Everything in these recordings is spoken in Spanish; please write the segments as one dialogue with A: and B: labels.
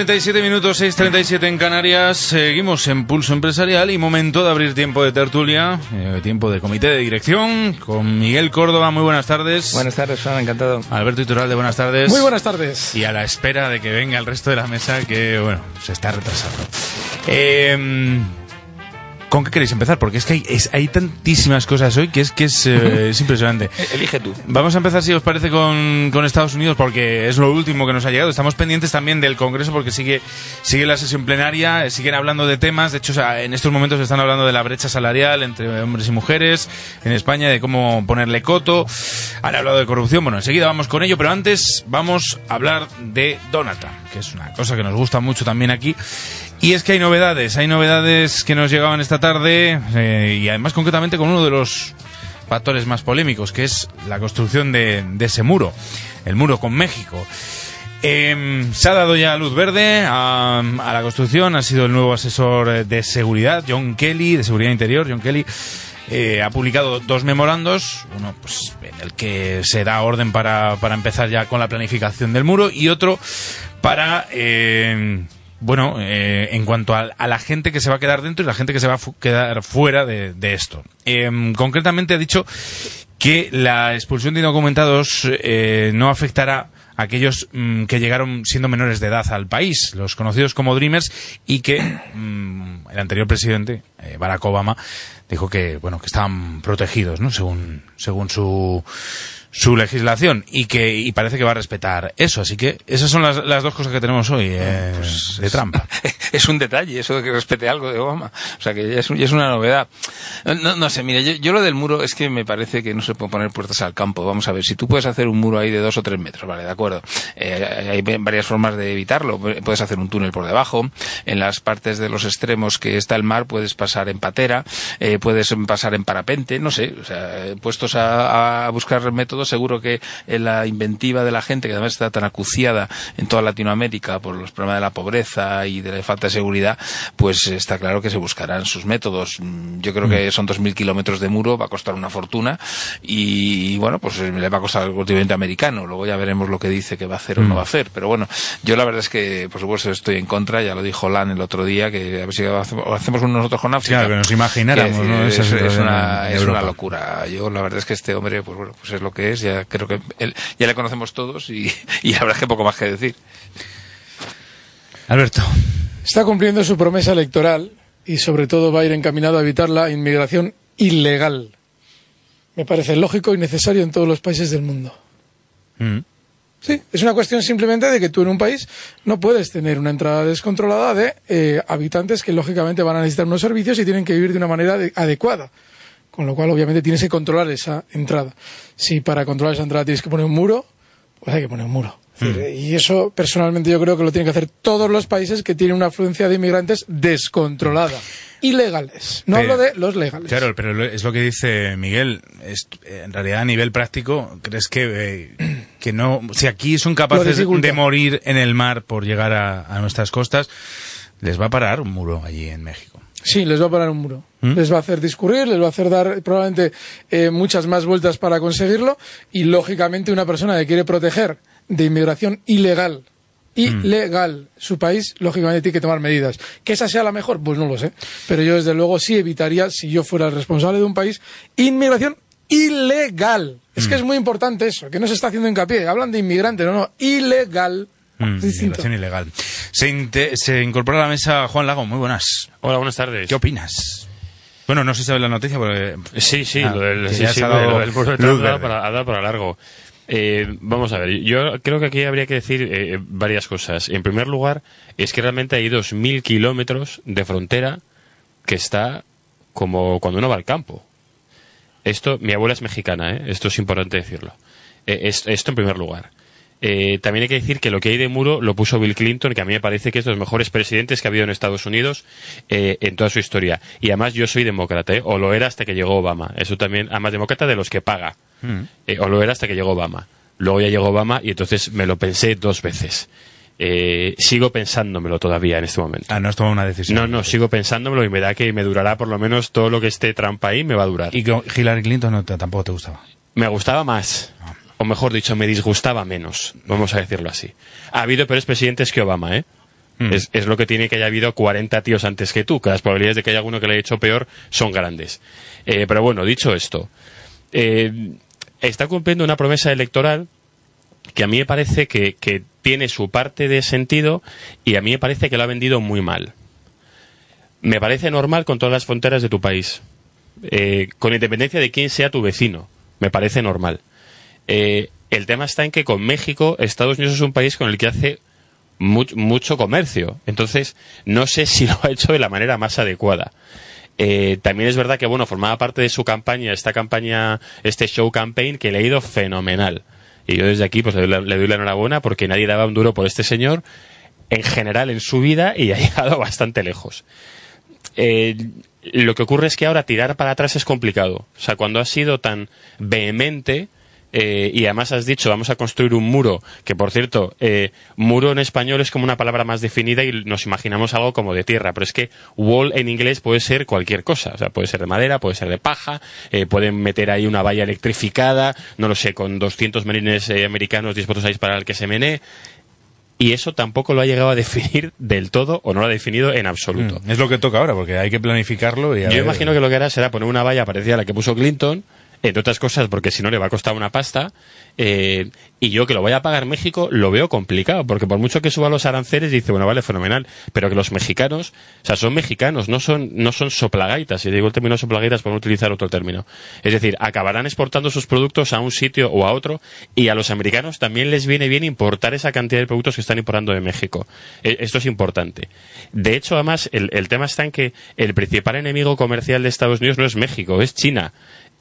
A: 7 y 37 minutos, 6.37 en Canarias. Seguimos en Pulso Empresarial y momento de abrir tiempo de tertulia, eh, tiempo de comité de dirección con Miguel Córdoba. Muy buenas tardes.
B: Buenas tardes, Juan, encantado.
A: Alberto Iturralde, buenas tardes.
C: Muy buenas tardes.
A: Y a la espera de que venga el resto de la mesa, que bueno, se está retrasando. Eh, ¿Con qué queréis empezar? Porque es que hay, es- hay tantísimas cosas hoy que es que es, eh, es impresionante.
B: Elige tú.
A: Vamos a empezar, si os parece, con, con Estados Unidos, porque es lo último que nos ha llegado. Estamos pendientes también del Congreso, porque sigue, sigue la sesión plenaria, siguen hablando de temas. De hecho, o sea, en estos momentos están hablando de la brecha salarial entre hombres y mujeres en España, de cómo ponerle coto. Han hablado de corrupción. Bueno, enseguida vamos con ello, pero antes vamos a hablar de Donata, que es una cosa que nos gusta mucho también aquí. Y es que hay novedades, hay novedades que nos llegaban esta tarde, eh, y además concretamente con uno de los factores más polémicos, que es la construcción de, ese muro, el muro con México. Em, se ha dado ya luz verde a, a la construcción, ha sido el nuevo asesor de seguridad, John Kelly, de seguridad interior, John Kelly. eh, ha publicado dos memorandos, uno pues, en el que se da orden para, para empezar ya con la planificación del muro y otro para eh, bueno, eh, en cuanto a, a la gente que se va a quedar dentro y la gente que se va a quedar fuera de, de esto. Em, concretamente ha dicho que la expulsión de indocumentados eh, no afectará a aquellos mm, que llegaron siendo menores de edad al país, los conocidos como Dreamers, y que mm, el anterior presidente, eh, Barack Obama, dijo que bueno que estaban protegidos, ¿no? Según según su su legislación y que y parece que va a respetar eso. Así que esas son las, las dos cosas que tenemos hoy eh, de trampa.
B: Es un detalle eso de que respete algo de Obama. O sea, que ya es, un- ya es una novedad. No, no sé, mire, yo, yo lo del muro es que me parece que no se puede poner puertas al campo. Vamos a ver, si tú puedes hacer un muro ahí de dos o tres metros, vale, de acuerdo. Eh, hay varias formas de evitarlo. Puedes hacer un túnel por debajo. En las partes de los extremos que está el mar puedes pasar en patera, eh, puedes pasar en parapente, no sé. O sea, puestos a, a buscar métodos, seguro que en la inventiva de la gente, que además está tan acuciada en toda Latinoamérica por los problemas de la pobreza y de la falta de seguridad, pues está claro que se buscarán sus métodos. Mm, Yo creo que son 2.000 kilómetros de muro, va a costar una fortuna y, bueno, pues eh, le va a costar al continente americano. Luego ya veremos lo que dice que va a hacer o no va a hacer. Pero bueno, yo la verdad es que, por supuesto, estoy en contra, ya lo dijo Lan el otro día, que a ver si hacemos, uno nosotros con África.
A: Claro, que nos imagináramos,
B: Que,
A: ¿no?
B: Es, una, es una locura. Yo la verdad es que este hombre, pues bueno, pues es lo que es. Ya creo que él, ya le conocemos todos y, la es que poco más que decir.
A: Alberto.
C: Está cumpliendo su promesa electoral y sobre todo va a ir encaminado a evitar la inmigración ilegal. Me parece lógico y necesario en todos los países del mundo.
A: Mm.
C: Sí, es una cuestión simplemente de que tú en un país no puedes tener una entrada descontrolada de eh, habitantes que lógicamente van a necesitar unos servicios y tienen que vivir de una manera de- adecuada. Con lo cual, obviamente, tienes que controlar esa entrada. Si para controlar esa entrada tienes que poner un muro, pues hay que poner un muro. Decir, Y eso, personalmente, yo creo que lo tienen que hacer todos los países que tienen una afluencia de inmigrantes descontrolada. Ilegales. No
A: Pero-
C: hablo de los legales.
A: Claro, pero es lo que dice Miguel. Es- en realidad, a nivel práctico, ¿crees que, eh, que no. Si aquí son capaces de morir en el mar por llegar a, a nuestras costas, les va a parar un muro allí en México.
C: Sí, les va a parar un muro.
A: ¿Mm?
C: Les va a hacer discurrir, les va a hacer dar probablemente eh, muchas más vueltas para conseguirlo y lógicamente una persona que quiere proteger de inmigración ilegal, ilegal, su país, lógicamente tiene que tomar medidas. ¿Que esa sea la mejor? Pues no lo sé. Pero yo desde luego sí evitaría, si yo fuera el responsable de un país, inmigración ilegal. Es que es muy importante eso, que no se está haciendo hincapié. Hablan de inmigrante, no, no, ilegal.
A: Mm, inmigración ilegal. Se, se incorpora a la mesa Juan Lago. Muy buenas.
D: Hola, buenas tardes.
A: ¿Qué opinas? Bueno, no sé si sabes la noticia, porque.
D: Sí, sí,
A: Ah,
D: lo del,
A: que
D: sí, sí,
A: se ha dado
D: lo del muro de
A: luz
D: Trump ha dado
A: verde.
D: para, ha dado para largo. Eh, vamos a ver, yo creo que aquí habría que decir eh, varias cosas. En primer lugar, es que realmente hay 2.000 kilómetros de frontera que está como cuando uno va al campo. Esto, mi abuela es mexicana, ¿eh? esto es importante decirlo. Eh, es- esto en primer lugar. Eh, también hay que decir que lo que hay de muro lo puso Bill Clinton, que a mí me parece que es de los mejores presidentes que ha habido en Estados Unidos eh, en toda su historia. Y además yo soy demócrata, ¿eh? o lo era hasta que llegó Obama. Eso también, además demócrata de los que paga. Eh, o lo era hasta que llegó Obama. Luego ya llegó Obama y entonces me lo pensé dos veces. Eh, sigo pensándomelo todavía en este momento.
A: Ah, no has tomado una decisión.
D: No, no, sigo pensándomelo y me da que me durará por lo menos todo lo que esté Trump ahí, me va a durar.
A: Y Hillary Clinton no te- tampoco te gustaba.
D: Me gustaba más. O mejor dicho, me disgustaba menos, vamos a decirlo así. Ha habido peores presidentes que Obama, ¿eh?
A: Mm.
D: Es, es lo que tiene que haya habido 40 tíos antes que tú, que las probabilidades de que haya alguno que le haya hecho peor son grandes. Eh, pero bueno, dicho esto, eh, está cumpliendo una promesa electoral que a mí me parece que, que tiene su parte de sentido y a mí me parece que lo ha vendido muy mal. Me parece normal con todas las fronteras de tu país, eh, con independencia de quién sea tu vecino, me parece normal. Eh, el tema está en que con México, Estados Unidos es un país con el que hace mu- mucho comercio. Entonces, no sé si lo ha hecho de la manera más adecuada. Eh, también es verdad que, bueno, formaba parte de su campaña, esta campaña, este show campaign, que le ha ido fenomenal. Y yo desde aquí, pues le doy la, le doy la enhorabuena porque nadie daba un duro por este señor en general en su vida y ha llegado bastante lejos. Eh, lo que ocurre es que ahora tirar para atrás es complicado. O sea, cuando has sido tan vehemente eh, y además has dicho vamos a construir un muro, que por cierto, eh, muro en español es como una palabra más definida y nos imaginamos algo como de tierra, pero es que wall en inglés puede ser cualquier cosa. O sea, puede ser de madera, puede ser de paja, eh, pueden meter ahí una valla electrificada, no lo sé, con 200 marines eh, americanos dispuestos a disparar al que se menee y eso tampoco lo ha llegado a definir del todo o no lo ha definido en absoluto.
A: Mm, Es lo que toca ahora, porque hay que planificarlo y
D: Yo
A: ver-
D: imagino que lo que hará será poner una valla parecida a la que puso Clinton, entre otras cosas porque si no le va a costar una pasta, eh, y yo que lo vaya a pagar México lo veo complicado, porque por mucho que suba los aranceles dice, bueno, vale, fenomenal, pero que los mexicanos, o sea, son mexicanos, no son, no son soplagaitas, y digo el término soplagaitas por utilizar otro término. Es decir, acabarán exportando sus productos a un sitio o a otro, y a los americanos también les viene bien importar esa cantidad de productos que están importando de México. Eh, Esto es importante. De hecho, además, el, el tema está en que el principal enemigo comercial de Estados Unidos no es México, es China.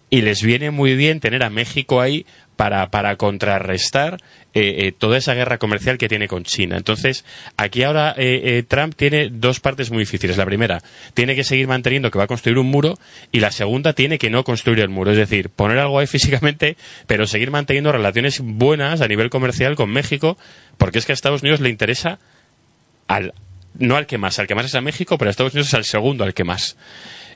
D: Y les viene muy bien tener a México ahí para, para contrarrestar eh, eh, toda esa guerra comercial que tiene con China. Entonces, aquí ahora eh, eh, Trump tiene dos partes muy difíciles. La primera, tiene que seguir manteniendo que va a construir un muro y la segunda, tiene que no construir el muro. Es decir, poner algo ahí físicamente, pero seguir manteniendo relaciones buenas a nivel comercial con México, porque es que a Estados Unidos le interesa al, no al que más, al que más es a México, pero a Estados Unidos es al segundo al que más.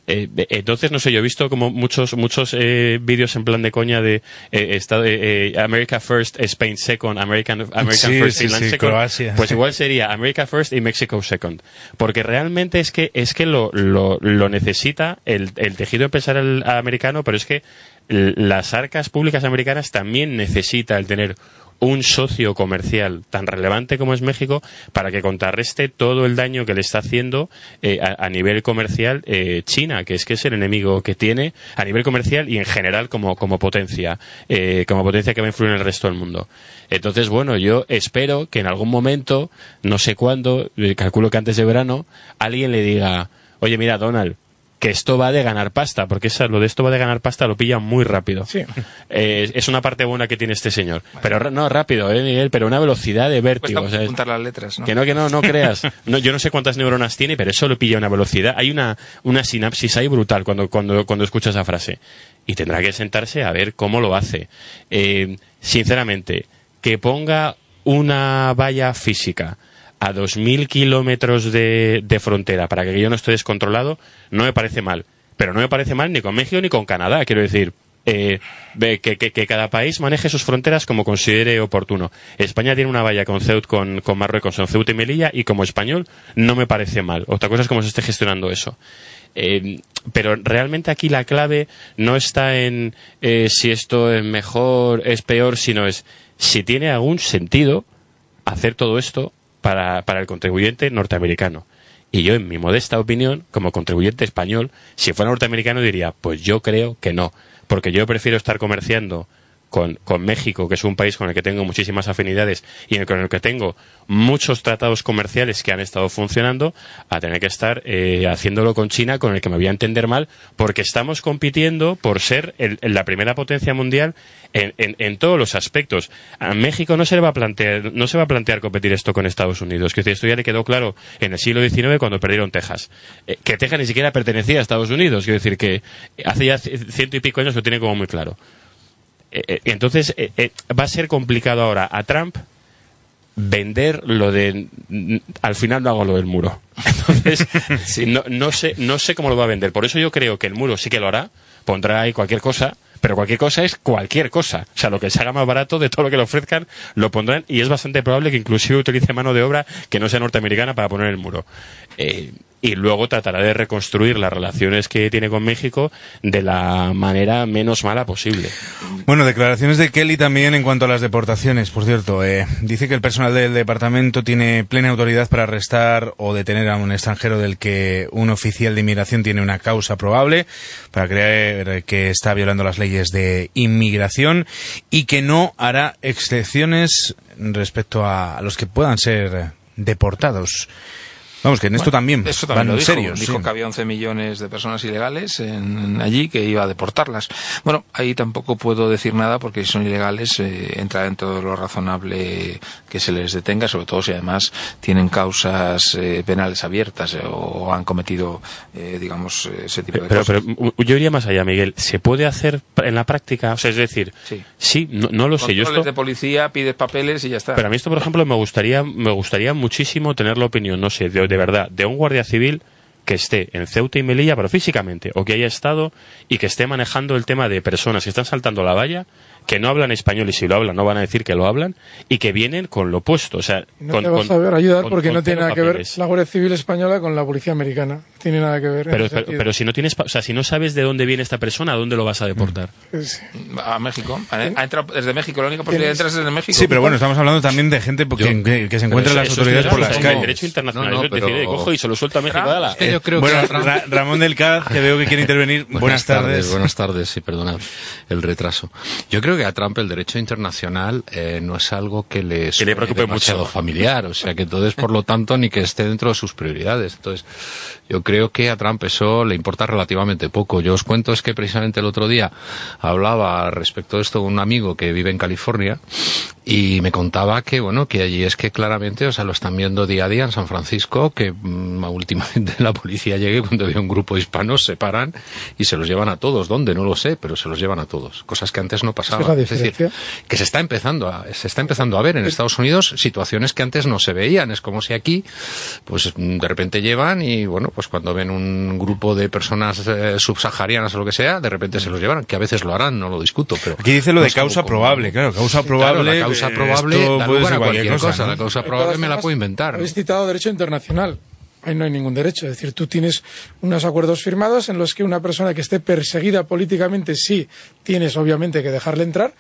D: Eh, de- entonces, no sé, yo he visto como muchos muchos eh, vídeos en plan de coña de eh, estado- eh, eh, America First, Spain Second, American, American
A: Sí,
D: First,
A: sí,
D: Finland
A: sí,
D: Second.
A: Croacia.
D: Pues igual sería America First y Mexico Second. Porque realmente es que, es que lo, lo, lo necesita el, el tejido empresarial americano, pero es que las arcas públicas americanas también necesita el tener un socio comercial tan relevante como es México para que contrarreste todo el daño que le está haciendo eh, a, nivel comercial eh, China, que es que es el enemigo que tiene a nivel comercial y en general como, como potencia, eh, como potencia que va a influir en el resto del mundo. Entonces, bueno, yo espero que en algún momento, no sé cuándo, eh, calculo que antes de verano, alguien le diga, oye, mira, Donald, que esto va de ganar pasta, porque esa, lo de esto va de ganar pasta lo pilla muy rápido.
C: Sí.
D: Eh, es una parte buena que tiene este señor. Pero no, rápido, eh, Miguel, pero una velocidad de vértigo.
B: Cuesta
D: o sea, es-
B: apuntar las letras, ¿no?
D: que no, que no, no creas. No, yo no sé cuántas neuronas tiene, pero eso lo pilla a una velocidad. Hay una, una sinapsis ahí brutal cuando, cuando, cuando escucha esa frase. Y tendrá que sentarse a ver cómo lo hace. Eh, sinceramente, que ponga una valla física a 2.000 kilómetros de, de frontera para que yo no esté descontrolado, no me parece mal. Pero no me parece mal ni con México ni con Canadá, quiero decir. Eh, que, que- cada país maneje sus fronteras como considere oportuno. España tiene una valla con Ceut, con, con Marruecos, con Ceuta y Melilla, y como español no me parece mal. Otra cosa es cómo se esté gestionando eso. Eh, pero realmente aquí la clave no está en eh, si esto es mejor, es peor, sino es si tiene algún sentido hacer todo esto para, para el contribuyente norteamericano. Y yo, en mi modesta opinión, como contribuyente español, si fuera norteamericano diría, pues yo creo que no, porque yo prefiero estar comerciando con, con México, que es un país con el que tengo muchísimas afinidades y con el que tengo muchos tratados comerciales que han estado funcionando, a tener que estar eh, haciéndolo con China, con el que me voy a entender mal, porque estamos compitiendo por ser el- la primera potencia mundial en, en- en todos los aspectos. A México no se le va a plantear, no se va a plantear competir esto con Estados Unidos. Que esto ya le quedó claro en el siglo XIX cuando perdieron Texas. Eh, que Texas ni siquiera pertenecía a Estados Unidos. Quiero decir que hace ya ciento y pico años lo tiene como muy claro. Eh, eh, entonces, eh, va a ser complicado ahora a Trump vender lo de al final no hago lo del muro. Entonces, no, no sé, no sé cómo lo va a vender. Por eso yo creo que el muro sí que lo hará, pondrá ahí cualquier cosa, pero cualquier cosa es cualquier cosa. O sea, lo que se haga más barato de todo lo que le ofrezcan, lo pondrán y es bastante probable que inclusive utilice mano de obra que no sea norteamericana para poner el muro. Eh, y luego tratará de reconstruir las relaciones que tiene con México de la manera menos mala posible.
A: Bueno, declaraciones de Kelly también en cuanto a las deportaciones, por cierto. Eh, dice que el personal del departamento tiene plena autoridad para arrestar o detener a un extranjero del que un oficial de inmigración tiene una causa probable para creer que está violando las leyes de inmigración y que no hará excepciones respecto a los que puedan ser deportados. Vamos, que en esto también
B: Eso también
A: van
B: lo dijo.
A: serios.
B: Dijo
A: sí.
B: que había 11 millones de personas ilegales en, allí que iba a deportarlas. Bueno, ahí tampoco puedo decir nada porque si son ilegales eh, entra dentro de lo razonable que se les detenga, sobre todo si además tienen causas eh, penales abiertas eh, o han cometido, eh, digamos, eh, ese tipo de
D: Pero,
B: cosas.
D: pero yo iría más allá, Miguel. ¿Se puede hacer en la práctica? O sea, es decir,
B: Sí.
D: no, no lo sé. Yo
B: Controles
D: esto,
B: de policía, pides papeles y ya está.
D: pero a mí esto, por ejemplo, me gustaría, me gustaría muchísimo tener la opinión, no sé, de, de verdad, de un guardia civil que esté en Ceuta y Melilla, pero físicamente, o que haya estado y que esté manejando el tema de personas que están saltando la valla, que no hablan español y si lo hablan no van a decir que lo hablan, y que vienen con lo opuesto. O sea,
C: No
D: con,
C: te vas
D: con-
C: a ver ayudar
D: con-
C: porque
D: con
C: no tiene nada que ver
D: papeles.
C: la Guardia Civil española con la policía americana. Tiene nada que ver.
D: Pero, pero, pero si no tienes, pa- o sea, si no sabes de dónde viene esta persona, ¿a dónde lo vas a deportar?
C: Es-
B: A México. Ha entrado desde México. La única posibilidad de entrar es desde México.
A: Sí, pero bueno, estamos hablando también de gente que,
E: Yo-
A: que- que se encuentra en las autoridades por las
D: el
A: calles.
D: derecho internacional.
E: No, no,
D: Eso es decir,
E: pero-
D: cojo y se lo suelto a México. ala.
E: Es que yo creo
A: bueno,
E: que
A: Ra- Ramón del Caz, que veo que quiere intervenir. Buenas, tardes.
E: Buenas tardes, sí, perdonad el retraso. Yo creo que a Trump el derecho internacional eh, no es algo que le,
D: Que le preocupe
E: demasiado
D: mucho.
E: familiar, o sea que entonces, por lo tanto, ni que esté dentro de sus prioridades. Entonces, yo creo que a Trump eso le importa relativamente poco. Yo os cuento es que precisamente el otro día hablaba respecto de esto con un amigo que vive en California y me contaba que bueno que allí es que claramente o sea lo están viendo día a día en San Francisco que mm, últimamente la policía llegue cuando ve un grupo hispano se paran y se los llevan a todos. Dónde no lo sé pero se los llevan a todos. Cosas que antes no
C: Esa es
E: pasaban. Es decir que se está empezando a se está empezando a ver en Estados Unidos situaciones que antes no se veían. Es como si aquí pues de repente llevan y bueno pues cuando ven un grupo de personas eh, subsaharianas o lo que sea de repente se los llevan que a veces lo harán no lo discuto pero
A: Aquí dice lo de causa
E: como-
A: probable, claro, causa
E: Claro,
A: probable.
E: la causa probable
A: esto
E: da lugar a cualquier cosa.
A: ¿no?
E: La causa probable me la puedo inventar.
C: Habéis citado derecho internacional. Ahí no hay ningún derecho. Es decir, tú tienes unos acuerdos firmados en los que una persona que esté perseguida políticamente sí tienes obviamente que dejarle entrar,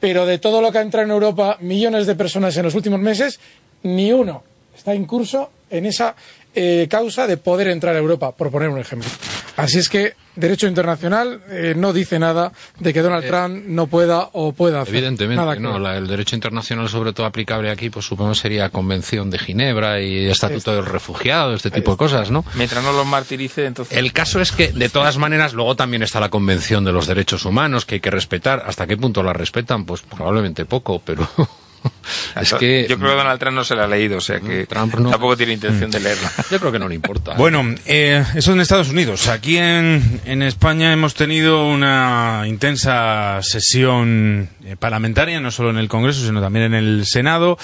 C: pero de todo lo que ha entrado en Europa, millones de personas en los últimos meses, ni uno está en curso en esa eh, causa de poder entrar a Europa, por poner un ejemplo. Así es que derecho internacional eh, no dice nada de que Donald Trump no pueda o pueda hacer.
E: Evidentemente,
C: nada que
E: no. La- el derecho internacional, sobre todo aplicable aquí, pues supongo sería Convención de Ginebra y Estatuto del Refugiado, este tipo de cosas, ¿no?
B: Mientras no los martirice, entonces.
E: El caso es que, de todas maneras, luego también está la Convención de los Derechos Humanos, que hay que respetar. ¿Hasta qué punto la respetan? Pues probablemente poco, pero es que
B: Yo creo que Donald Trump no se la ha leído, o sea que
E: Trump no.
B: tampoco tiene intención de leerla.
E: yo creo que no le importa.
A: Bueno, eh, eso en Estados Unidos. Aquí en, en España hemos tenido una intensa sesión eh, parlamentaria, no solo en el Congreso, sino también en el Senado.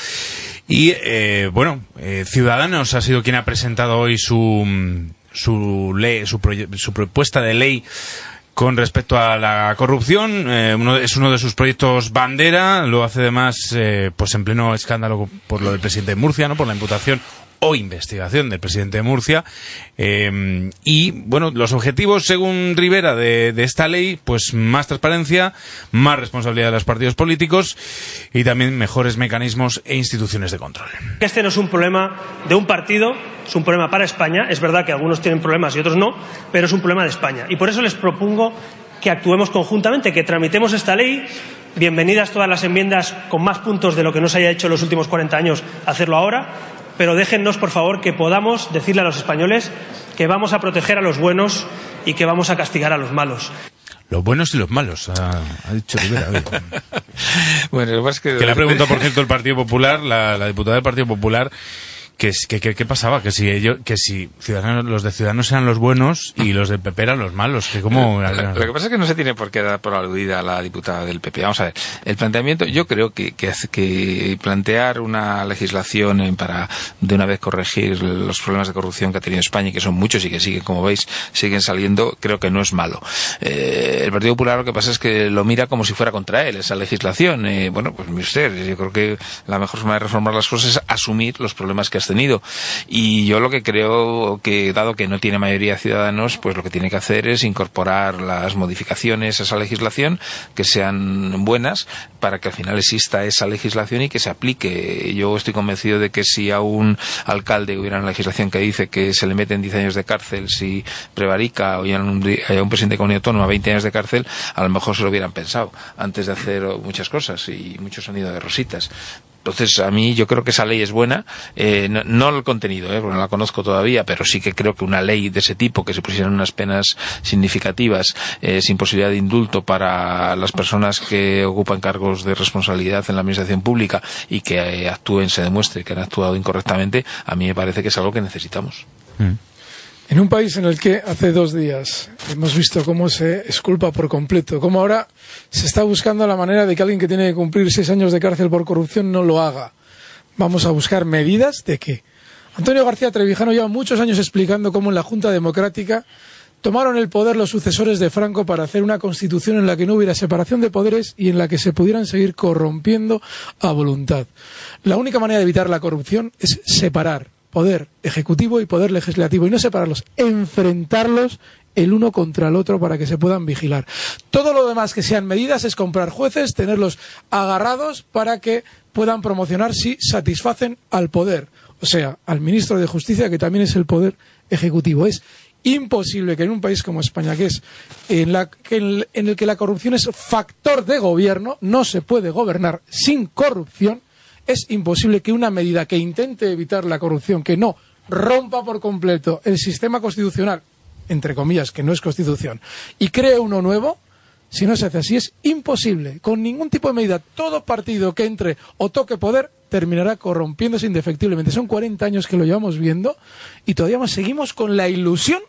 A: Y, eh, bueno, eh, Ciudadanos ha sido quien ha presentado hoy su, su, ley, su, proye- su propuesta de ley con respecto a la corrupción. eh, uno, es uno de sus proyectos bandera. Lo hace además eh, pues en pleno escándalo por lo del presidente de Murcia, ¿no? por la imputación o investigación del presidente de Murcia. Eh, y, bueno, los objetivos, según Rivera, de, de esta ley, pues más transparencia, más responsabilidad de los partidos políticos y también mejores mecanismos e instituciones de control.
F: Este no es un problema de un partido, es un problema para España. Es verdad que algunos tienen problemas y otros no, pero es un problema de España. Y por eso les propongo que actuemos conjuntamente, que tramitemos esta ley. Bienvenidas todas las enmiendas con más puntos de lo que no se haya hecho en los últimos 40 años, hacerlo ahora. Pero déjennos, por favor, que podamos decirle a los españoles que vamos a proteger a los buenos y que vamos a castigar a los malos.
A: Los buenos y los malos, ha, ha dicho Rivera.
B: Bueno, lo que que.
A: que le ha preguntado, por cierto, el Partido Popular, la, la diputada del Partido Popular, que, que, que- ¿qué pasaba? Que si ellos, que si ciudadanos, los de Ciudadanos eran los buenos y los del PP eran los malos. Que como...
B: Lo que pasa es que no se tiene por qué dar por aludida a la diputada del PP. Vamos a ver, el planteamiento, yo creo que, que, que plantear una legislación en- para de una vez corregir los problemas de corrupción que ha tenido España y que son muchos y que siguen, como veis, siguen saliendo, creo que no es malo. Eh, el Partido Popular lo que pasa es que lo mira como si fuera contra él, esa legislación. Eh, bueno, pues mire usted, yo creo que la mejor forma de reformar las cosas es asumir los problemas que has Y yo lo que creo que, dado que no tiene mayoría de ciudadanos, pues lo que tiene que hacer es incorporar las modificaciones a esa legislación que sean buenas para que al final exista esa legislación y que se aplique. Yo estoy convencido de que si a un alcalde hubiera una legislación que dice que se le meten 10 años de cárcel si prevarica o haya un, un presidente de comunidad autónoma 20 años de cárcel, a lo mejor se lo hubieran pensado antes de hacer muchas cosas y muchos han ido de rositas. Entonces, a mí yo creo que esa ley es buena, eh, no, no el contenido, eh, porque no la conozco todavía, pero sí que creo que una ley de ese tipo, que se pusieran unas penas significativas, eh, sin posibilidad de indulto para las personas que ocupan cargos de responsabilidad en la administración pública y que eh, actúen, se demuestre que han actuado incorrectamente, a mí me parece que es algo que necesitamos.
C: En un país en el que hace dos días hemos visto cómo se esculpa por completo, cómo ahora se está buscando la manera de que alguien que tiene que cumplir seis años de cárcel por corrupción no lo haga. Vamos a buscar medidas de qué. Antonio García Trevijano lleva muchos años explicando cómo en la Junta Democrática tomaron el poder los sucesores de Franco para hacer una constitución en la que no hubiera separación de poderes y en la que se pudieran seguir corrompiendo a voluntad. La única manera de evitar la corrupción es separar poder ejecutivo y poder legislativo y no separarlos, enfrentarlos el uno contra el otro para que se puedan vigilar. Todo lo demás que sean medidas es comprar jueces, tenerlos agarrados para que puedan promocionar si satisfacen al poder, o sea, al ministro de Justicia que también es el poder ejecutivo. Es imposible que en un país como España, que es en, la, en el que la corrupción es factor de gobierno, no se puede gobernar sin corrupción, es imposible que una medida que intente evitar la corrupción, que no rompa por completo el sistema constitucional, entre comillas, que no es constitución, y cree uno nuevo, si no se hace así, es imposible. Con ningún tipo de medida, todo partido que entre o toque poder terminará corrompiéndose indefectiblemente. Son 40 años que lo llevamos viendo y todavía más seguimos con la ilusión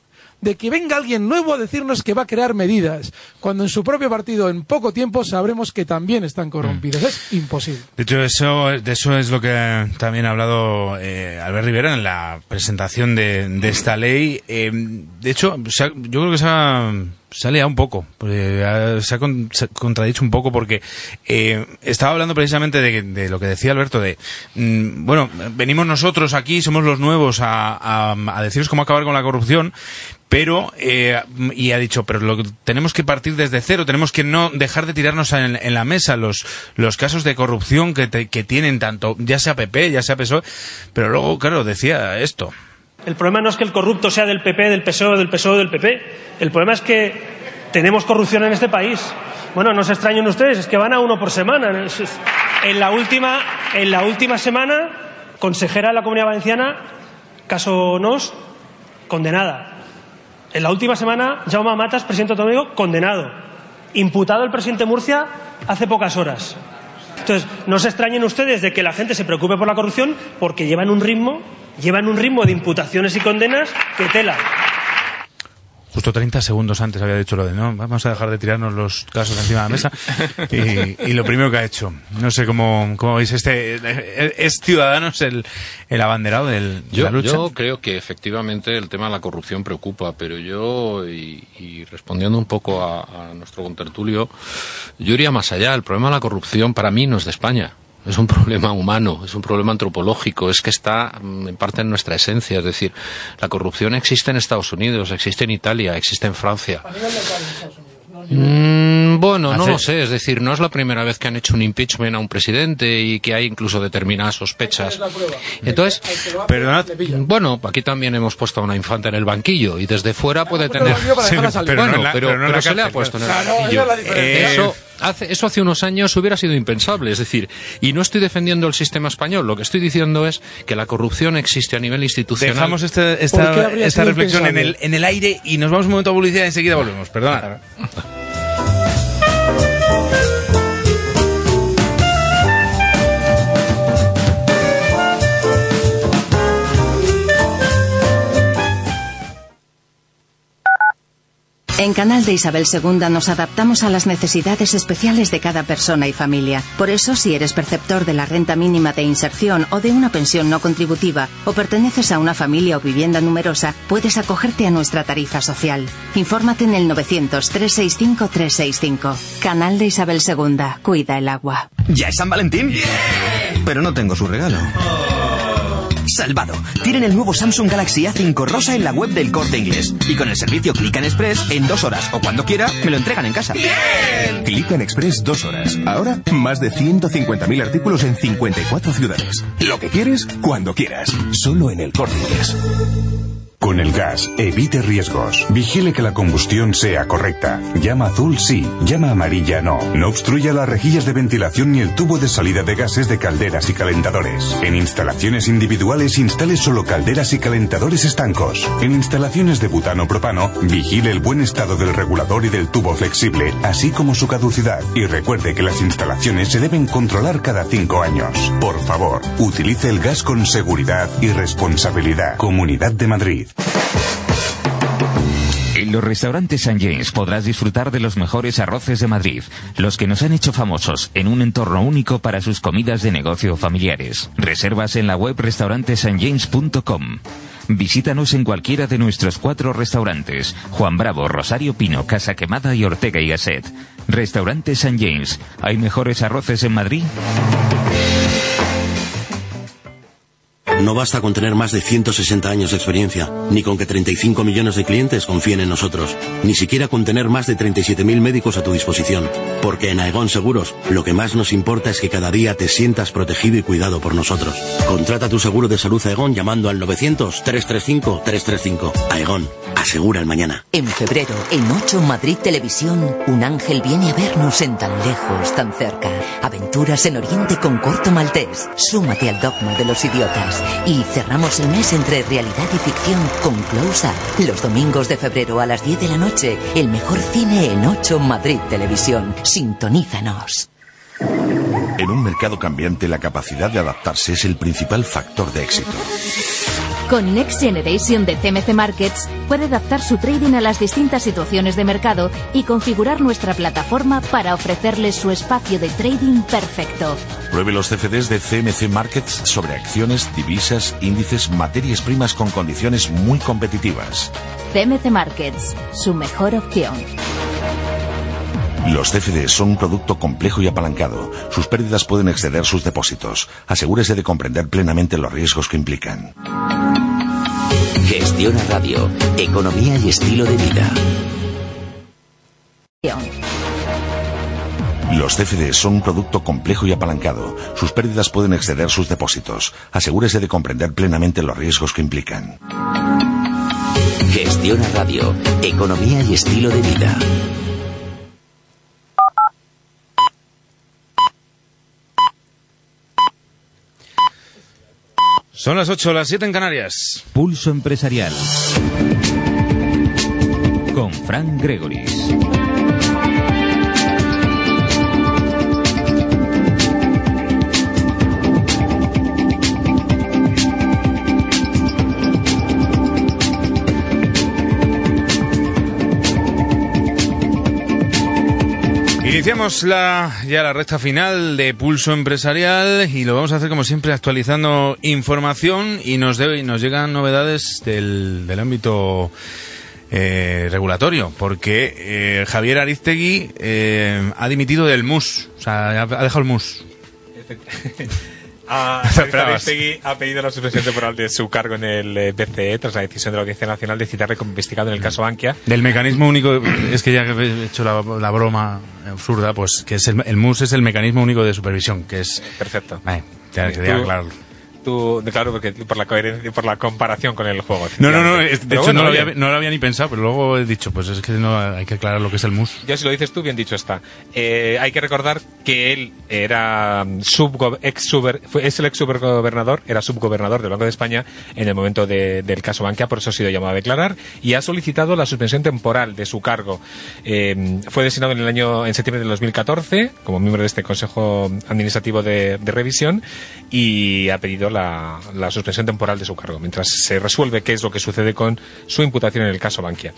C: de que venga alguien nuevo a decirnos que va a crear medidas, cuando en su propio partido en poco tiempo sabremos que también están corrompidos. Es imposible.
A: De hecho, eso, de eso es lo que también ha hablado eh, Albert Rivera en la presentación de, de esta ley. Eh, de hecho, yo creo que se ha, se ha liado un poco, se ha, con- se ha contradicho un poco porque eh, estaba hablando precisamente de, de lo que decía Alberto, de, mm, bueno, venimos nosotros aquí, somos los nuevos a, a, a deciros cómo acabar con la corrupción, pero eh, y ha dicho pero lo tenemos que partir desde cero tenemos que no dejar de tirarnos en, la mesa los los casos de corrupción que, te- que tienen tanto ya sea PP ya sea PSOE pero luego claro decía esto
F: El problema no es que el corrupto sea del PP, del PSOE, del PSOE, del PP. El problema es que tenemos corrupción en este país. Bueno, no se extrañen ustedes, es que van a uno por semana. En la última, en la última semana, consejera de la Comunidad Valenciana, caso Nos, condenada. En la última semana, Jaume Matas, presidente autonómico, condenado. Imputado el presidente Murcia hace pocas horas. Entonces, no se extrañen ustedes de que la gente se preocupe por la corrupción porque llevan un ritmo, llevan un ritmo de imputaciones y condenas que tela.
A: Justo 30 segundos antes había dicho lo de no vamos a dejar de tirarnos los casos encima de la mesa y, y lo primero que ha hecho no sé cómo, cómo veis este es Ciudadanos el, el abanderado del, de
E: Yo,
A: la lucha
E: yo creo que efectivamente el tema de la corrupción preocupa, pero yo, y, y respondiendo un poco a, a nuestro contertulio, yo iría más allá. El problema de la corrupción para mí no es de España. Es un problema humano, es un problema antropológico, es que está mm, en parte en nuestra esencia. Es decir, la corrupción existe en Estados Unidos, existe en Italia, existe en Francia. Mm, bueno, no lo sé. Es decir, no es la primera vez que han hecho un impeachment a un presidente y que hay incluso determinadas sospechas. Entonces,
A: Perdonad,
E: bueno, aquí también hemos puesto a una infanta en el banquillo y desde fuera puede tener.
A: Sí, pero no
E: bueno, pero,
A: pero
E: se le ha puesto en el banquillo. Eso hace, eso hace unos años hubiera sido impensable. Es decir, y no estoy defendiendo el sistema español. Lo que estoy diciendo es que la corrupción existe a nivel institucional.
A: Dejamos este-
C: ¿Por qué
A: esta, esta reflexión en el, en el aire y nos vamos un momento a publicidad y enseguida volvemos. Perdona.
G: En Canal de Isabel II nos adaptamos a las necesidades especiales de cada persona y familia. Por eso, si eres perceptor de la renta mínima de inserción o de una pensión no contributiva o perteneces a una familia o vivienda numerosa, puedes acogerte a nuestra tarifa social. Infórmate en el 900-365-365. Canal de Isabel II. Cuida el agua.
H: ¿Ya es San Valentín? Pero no tengo su regalo. Salvado. Tienen el nuevo Samsung Galaxy A5 rosa en la web del Corte Inglés. Y con el servicio Click and Express, en dos horas o cuando quiera, me lo entregan en casa.
I: Click and Express dos horas. Ahora, más de 150.000 artículos en 54 ciudades. Lo que quieres, cuando quieras. Solo en el Corte Inglés.
J: Con el gas, evite riesgos. Vigile que la combustión sea correcta. Llama azul sí, llama amarilla no. No obstruya las rejillas de ventilación ni el tubo de salida de gases de calderas y calentadores. En instalaciones individuales instale solo calderas y calentadores estancos. En instalaciones de butano propano, vigile el buen estado del regulador y del tubo flexible, así como su caducidad. Y recuerde que las instalaciones se deben controlar cada cinco años. Por favor, utilice el gas con seguridad y responsabilidad. Comunidad de Madrid.
K: En los restaurantes St. James podrás disfrutar de los mejores arroces de Madrid, los que nos han hecho famosos en un entorno único para sus comidas de negocio familiares. Reservas en la web restaurantesanjames.com. Visítanos en cualquiera de nuestros cuatro restaurantes, Juan Bravo, Rosario Pino, Casa Quemada y Ortega y Gasset. Restaurante St. James. ¿Hay mejores arroces en Madrid?
L: No basta con tener más de 160 años de experiencia, ni con que 35 millones de clientes confíen en nosotros, ni siquiera con tener más de 37.000 médicos a tu disposición. Porque en Aegon Seguros, lo que más nos importa es que cada día te sientas protegido y cuidado por nosotros. Contrata tu seguro de salud Aegon llamando al 900-335-335. Aegon, asegura el mañana.
M: En febrero, en 8 Madrid Televisión, un ángel viene a vernos en tan lejos, tan cerca. Aventuras en Oriente con Corto Maltés. Súmate al dogma de los idiotas. Y cerramos el mes entre realidad y ficción con Close Up. Los domingos de febrero a las 10 de la noche, el mejor cine en 8 Madrid Televisión. Sintonízanos.
N: En un mercado cambiante, la capacidad de adaptarse es el principal factor de éxito.
O: Con Next Generation de CMC Markets puede adaptar su trading a las distintas situaciones de mercado y configurar nuestra plataforma para ofrecerles su espacio de trading perfecto.
N: Pruebe los CFDs de CMC Markets sobre acciones, divisas, índices, materias primas con condiciones muy competitivas.
O: CMC Markets, su mejor opción.
N: Los CFDs son un producto complejo y apalancado. Sus pérdidas pueden exceder sus depósitos. Asegúrese de comprender plenamente los riesgos que implican.
P: Gestiona Radio, economía y estilo de vida.
N: Los CFDs son un producto complejo y apalancado. Sus pérdidas pueden exceder sus depósitos. Asegúrese de comprender plenamente los riesgos que implican.
P: Gestiona Radio, economía y estilo de vida.
A: Son las 8, las 7 en Canarias.
K: Pulso empresarial. Con Frank Gregoris.
A: Iniciamos la, ya la recta final de Pulso Empresarial y lo vamos a hacer como siempre actualizando información y nos, nos llegan novedades del, del ámbito eh, regulatorio porque eh, Javier Ariztegui eh, ha dimitido del MUS, o sea, ha, ha dejado el MUS.
Q: Ah. Ariztegui ha pedido la suspensión temporal de su cargo en el eh, BCE tras la decisión de la Audiencia Nacional de citarle como investigado en el caso Bankia.
A: Del mecanismo único, es que ya que he hecho la, la broma absurda, pues que es el, el MUS es el mecanismo único de supervisión, que es...
Q: Perfecto.
A: Eh.
Q: Tú, claro, porque por la coherencia, por la comparación con el juego.
A: No, no, no, de
Q: Pero
A: hecho
Q: bueno,
A: no, lo había, no lo había ni pensado, pero luego he dicho, pues es que no hay que aclarar lo que es el MUS.
Q: Ya si lo dices tú, bien dicho está. Eh, hay que recordar que él era subgo- ex fue- es el ex subgobernador, era subgobernador del Banco de España en el momento de- del caso Bankia, por eso ha sido llamado a declarar y ha solicitado la suspensión temporal de su cargo. Eh, fue designado en el año en septiembre del 2014 como miembro de este Consejo Administrativo de, de Revisión y ha pedido la, la suspensión temporal de su cargo mientras se resuelve qué es lo que sucede con su imputación en el caso Bankia.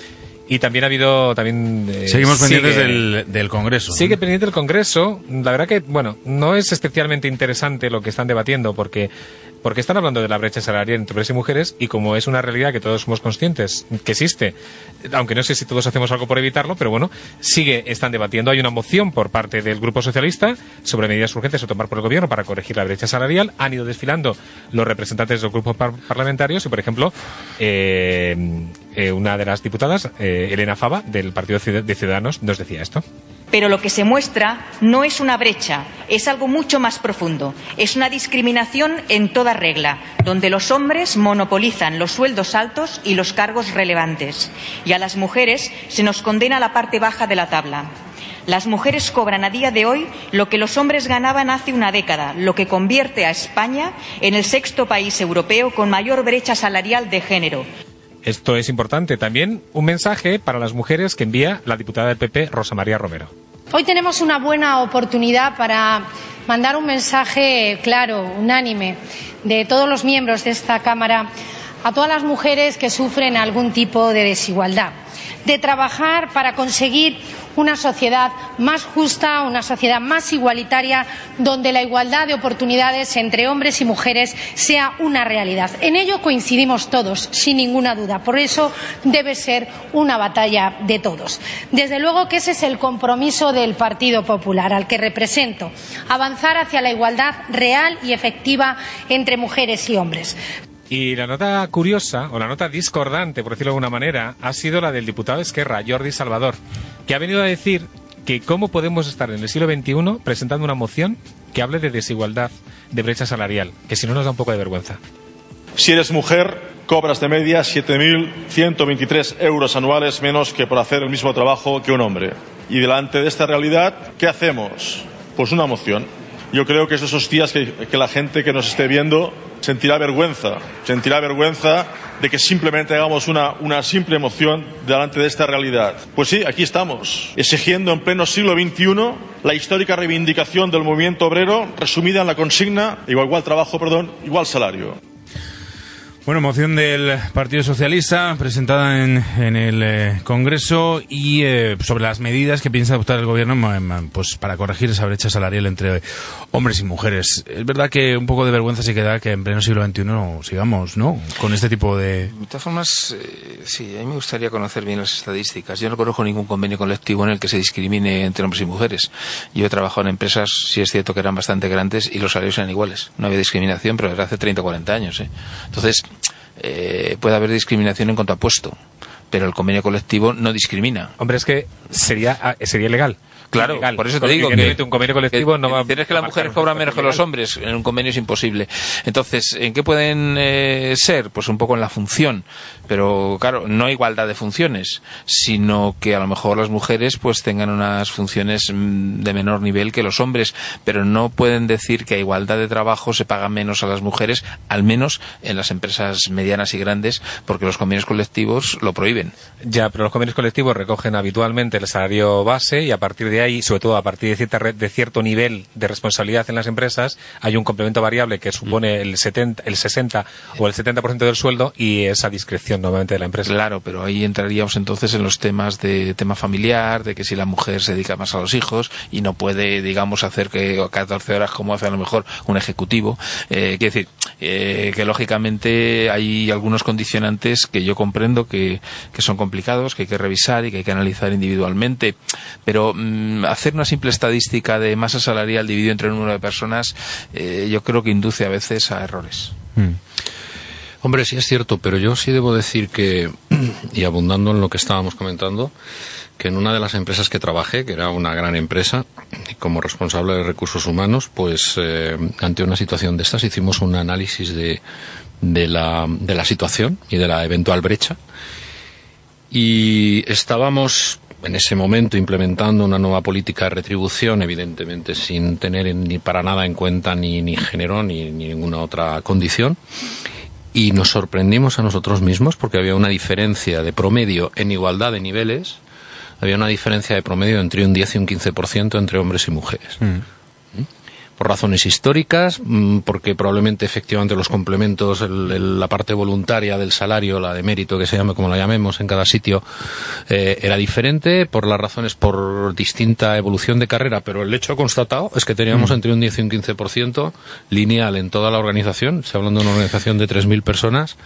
Q: Y también ha habido también eh,
A: Seguimos pendientes
Q: sigue-
A: del, del Congreso.
Q: Sigue pendiente el Congreso. La verdad que, bueno, no es especialmente interesante lo que están debatiendo porque, porque están hablando de la brecha salarial entre hombres y mujeres y como es una realidad que todos somos conscientes que existe, aunque no sé si todos hacemos algo por evitarlo, pero bueno, sigue, están debatiendo. Hay una moción por parte del Grupo Socialista sobre medidas urgentes a tomar por el Gobierno para corregir la brecha salarial. Han ido desfilando los representantes de los grupos par- parlamentarios y, por ejemplo, eh, eh, una de las diputadas, eh, Elena Fava, del Partido de Ciudadanos, nos decía esto.
R: Pero lo que se muestra no es una brecha, es algo mucho más profundo. Es una discriminación en toda regla, donde los hombres monopolizan los sueldos altos y los cargos relevantes. Y a las mujeres se nos condena a la parte baja de la tabla. Las mujeres cobran a día de hoy lo que los hombres ganaban hace una década, lo que convierte a España en el sexto país europeo con mayor brecha salarial de género.
Q: Esto es importante. También un mensaje para las mujeres que envía la diputada del PP, Rosa María Romero.
S: Hoy tenemos una buena oportunidad para mandar un mensaje claro, unánime, de todos los miembros de esta Cámara a todas las mujeres que sufren algún tipo de desigualdad, de trabajar para conseguir una sociedad más justa, una sociedad más igualitaria, donde la igualdad de oportunidades entre hombres y mujeres sea una realidad. En ello coincidimos todos, sin ninguna duda. Por eso debe ser una batalla de todos. Desde luego que ese es el compromiso del Partido Popular, al que represento, avanzar hacia la igualdad real y efectiva entre mujeres y hombres.
Q: Y la nota curiosa, o la nota discordante, por decirlo de alguna manera, ha sido la del diputado de Esquerra, Jordi Salvador, que ha venido a decir que cómo podemos estar en el siglo XXI presentando una moción que hable de desigualdad, de brecha salarial, que si no nos da un poco de vergüenza.
T: Si eres mujer, cobras de media 7.123 euros anuales menos que por hacer el mismo trabajo que un hombre. Y delante de esta realidad, ¿qué hacemos? Pues una moción. Yo creo que es esos días que, la gente que nos esté viendo sentirá vergüenza, sentirá vergüenza de que simplemente hagamos una, una simple moción delante de esta realidad. Pues sí, aquí estamos, exigiendo en pleno siglo XXI la histórica reivindicación del movimiento obrero resumida en la consigna igual, igual trabajo, perdón, igual salario.
A: Bueno, moción del Partido Socialista presentada en, el eh, Congreso y eh, sobre las medidas que piensa adoptar el Gobierno pues, para corregir esa brecha salarial entre hombres y mujeres. Es verdad que un poco de vergüenza sí que da que en pleno siglo XXI sigamos, ¿no? Con este tipo de...
B: De todas formas, eh, sí, a mí me gustaría conocer bien las estadísticas. Yo no conozco ningún convenio colectivo en el que se discrimine entre hombres y mujeres. Yo he trabajado en empresas, sí es cierto que eran bastante grandes y los salarios eran iguales. No había discriminación, pero era hace 30 o 40 años. ¿eh? Entonces, eh, puede haber discriminación en cuanto a puesto, pero el convenio colectivo no discrimina.
Q: Hombre, es que sería, ah, sería ilegal.
B: Claro, por eso te digo que,
Q: evidentemente un convenio colectivo no va a
B: Tienes que las mujeres cobran menos que los hombres, en un convenio es imposible. Entonces, ¿en qué pueden eh, ser? Pues un poco en la función, pero claro, no igualdad de funciones, sino que a lo mejor las mujeres pues tengan unas funciones mm, de menor nivel que los hombres, pero no pueden decir que a igualdad de trabajo se paga menos a las mujeres, al menos en las empresas medianas y grandes, porque los convenios colectivos lo prohíben.
Q: Ya, pero los convenios colectivos recogen habitualmente el salario base y a partir de ahí, sobre todo a partir de, cierta, de cierto nivel de responsabilidad en las empresas, hay un complemento variable que supone el, 70, el 60 o el 70% del sueldo y esa discreción normalmente de la empresa.
B: Claro, pero ahí entraríamos entonces en los temas de tema familiar, de que si la mujer se dedica más a los hijos y no puede, digamos, hacer que 14 horas como hace a lo mejor un ejecutivo. Eh, quiero decir, eh, que lógicamente hay algunos condicionantes que yo comprendo que, que son complicados, que hay que revisar y que hay que analizar individualmente, pero mm, hacer una simple estadística de masa salarial dividido entre el número de personas, eh, yo creo que induce a veces a errores.
E: Hombre, sí es cierto, pero yo sí debo decir que, y abundando en lo que estábamos comentando, que en una de las empresas que trabajé, que era una gran empresa, como responsable de recursos humanos, pues eh, ante una situación de estas hicimos un análisis de, de, la, de la situación y de la eventual brecha. Y estábamos en ese momento implementando una nueva política de retribución, evidentemente sin tener ni para nada en cuenta ni, ni género ni, ni ninguna otra condición y nos sorprendimos a nosotros mismos porque había una diferencia de promedio en igualdad de niveles, había una diferencia de promedio entre un 10 y un 15% entre hombres y mujeres. ¿Mm? Por razones históricas, mm, porque probablemente efectivamente los complementos, el- el- la parte voluntaria del salario, la de mérito que se llame como la llamemos en cada sitio, eh, era diferente, por las razones por distinta evolución de carrera, pero el hecho constatado es que teníamos
A: Mm.
E: entre un 10 y un 15% lineal en toda la organización, estoy hablando de una organización de 3.000 personas,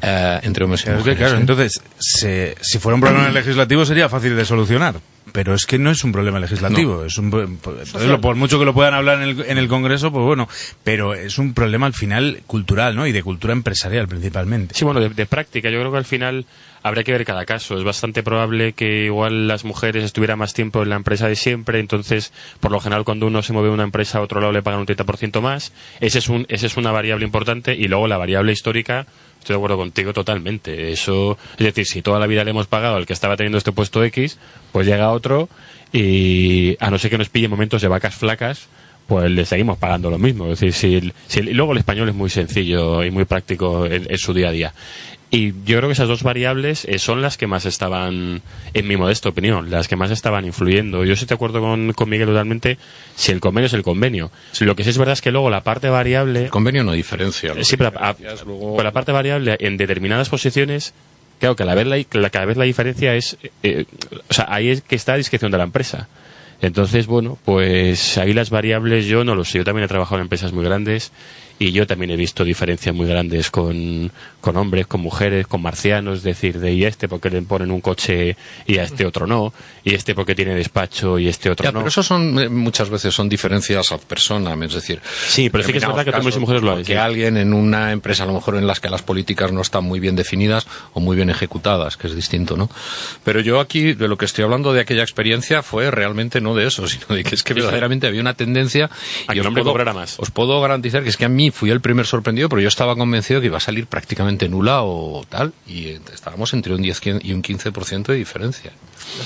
E: eh, entre hombres y mujeres.
A: claro,
E: ¿eh?
A: entonces, se- si fuera un problema legislativo sería fácil de solucionar. Pero es que no es un problema legislativo.
E: No.
A: Es un, entonces, por mucho que lo puedan hablar en el, en el Congreso, pues bueno, pero es un problema al final cultural, ¿no? Y de cultura empresarial principalmente.
D: Sí, bueno, de, de práctica. Yo creo que al final habría que ver cada caso. Es bastante probable que igual las mujeres estuvieran más tiempo en la empresa de siempre, entonces, por lo general, cuando uno se mueve de una empresa a otro lado le pagan un 30% más. Ese es, un, ese es una variable importante. Y luego la variable histórica, estoy de acuerdo contigo totalmente. Eso, es decir, si toda la vida le hemos pagado al que estaba teniendo este puesto X, pues llega otro y a no ser que nos pille momentos de vacas flacas, pues le seguimos pagando lo mismo. Es decir, si si luego el español es muy sencillo y muy práctico en, en su día a día. Y yo creo que esas dos variables eh, son las que más estaban, en mi modesta opinión, las que más estaban influyendo. Yo estoy de acuerdo con, con Miguel totalmente, si el convenio es el convenio. Lo que sí es verdad es que luego la parte variable... El
E: convenio no diferencia.
D: Sí, pero a- pues la parte variable en determinadas posiciones, claro que a la vez la, la- cada vez la diferencia es, eh, o sea, ahí es que está a discreción de la empresa. Entonces, bueno, pues ahí las variables yo no lo sé. Yo también he trabajado en empresas muy grandes y yo también he visto diferencias muy grandes con, con hombres, con mujeres, con marcianos, es decir, de y este porque le ponen un coche y a este otro no, y este porque tiene despacho y este otro
E: Ya,
D: no.
E: pero eso son eh, muchas veces son diferencias ad personam, es decir.
D: Sí, pero sí que es verdad que hombres y mujeres lo hay,
E: Que
D: sí.
E: alguien en una empresa, a lo mejor en las que las políticas no están muy bien definidas o muy bien ejecutadas, que es distinto, ¿no? Pero yo aquí, de lo que estoy hablando de aquella experiencia, fue realmente no de eso, sino de que es que verdaderamente había una tendencia.
D: A que
E: y
D: el
E: os
D: hombre
E: puedo-
D: cobrara más.
E: Os puedo garantizar que es que a mí fui el primer sorprendido, pero yo estaba convencido que iba a salir prácticamente nula o tal, y estábamos entre un 10 y un 15% de diferencia.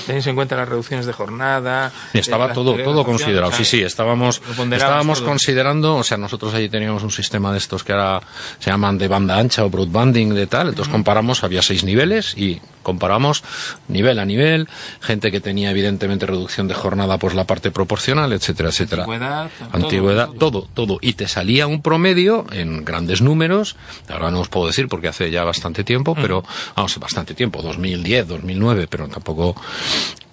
B: Tenéis en cuenta las reducciones de jornada.
E: Estaba
B: eh,
E: todo, todo considerado.
B: o sea,
E: Sí, sí, estábamos, estábamos
B: todo.
E: considerando, o sea, nosotros allí teníamos un sistema de estos que ahora se llaman de banda ancha o broadbanding de tal, entonces comparamos, había seis niveles y comparamos nivel a nivel, gente que tenía evidentemente reducción de jornada, pues la parte proporcional, etcétera, etcétera.
B: Antigüedad,
E: Antigüedad, todo, todo. Y te salía un promedio en grandes números, ahora no os puedo decir porque hace ya bastante tiempo, pero, vamos, bastante tiempo, 2010, 2009, pero tampoco...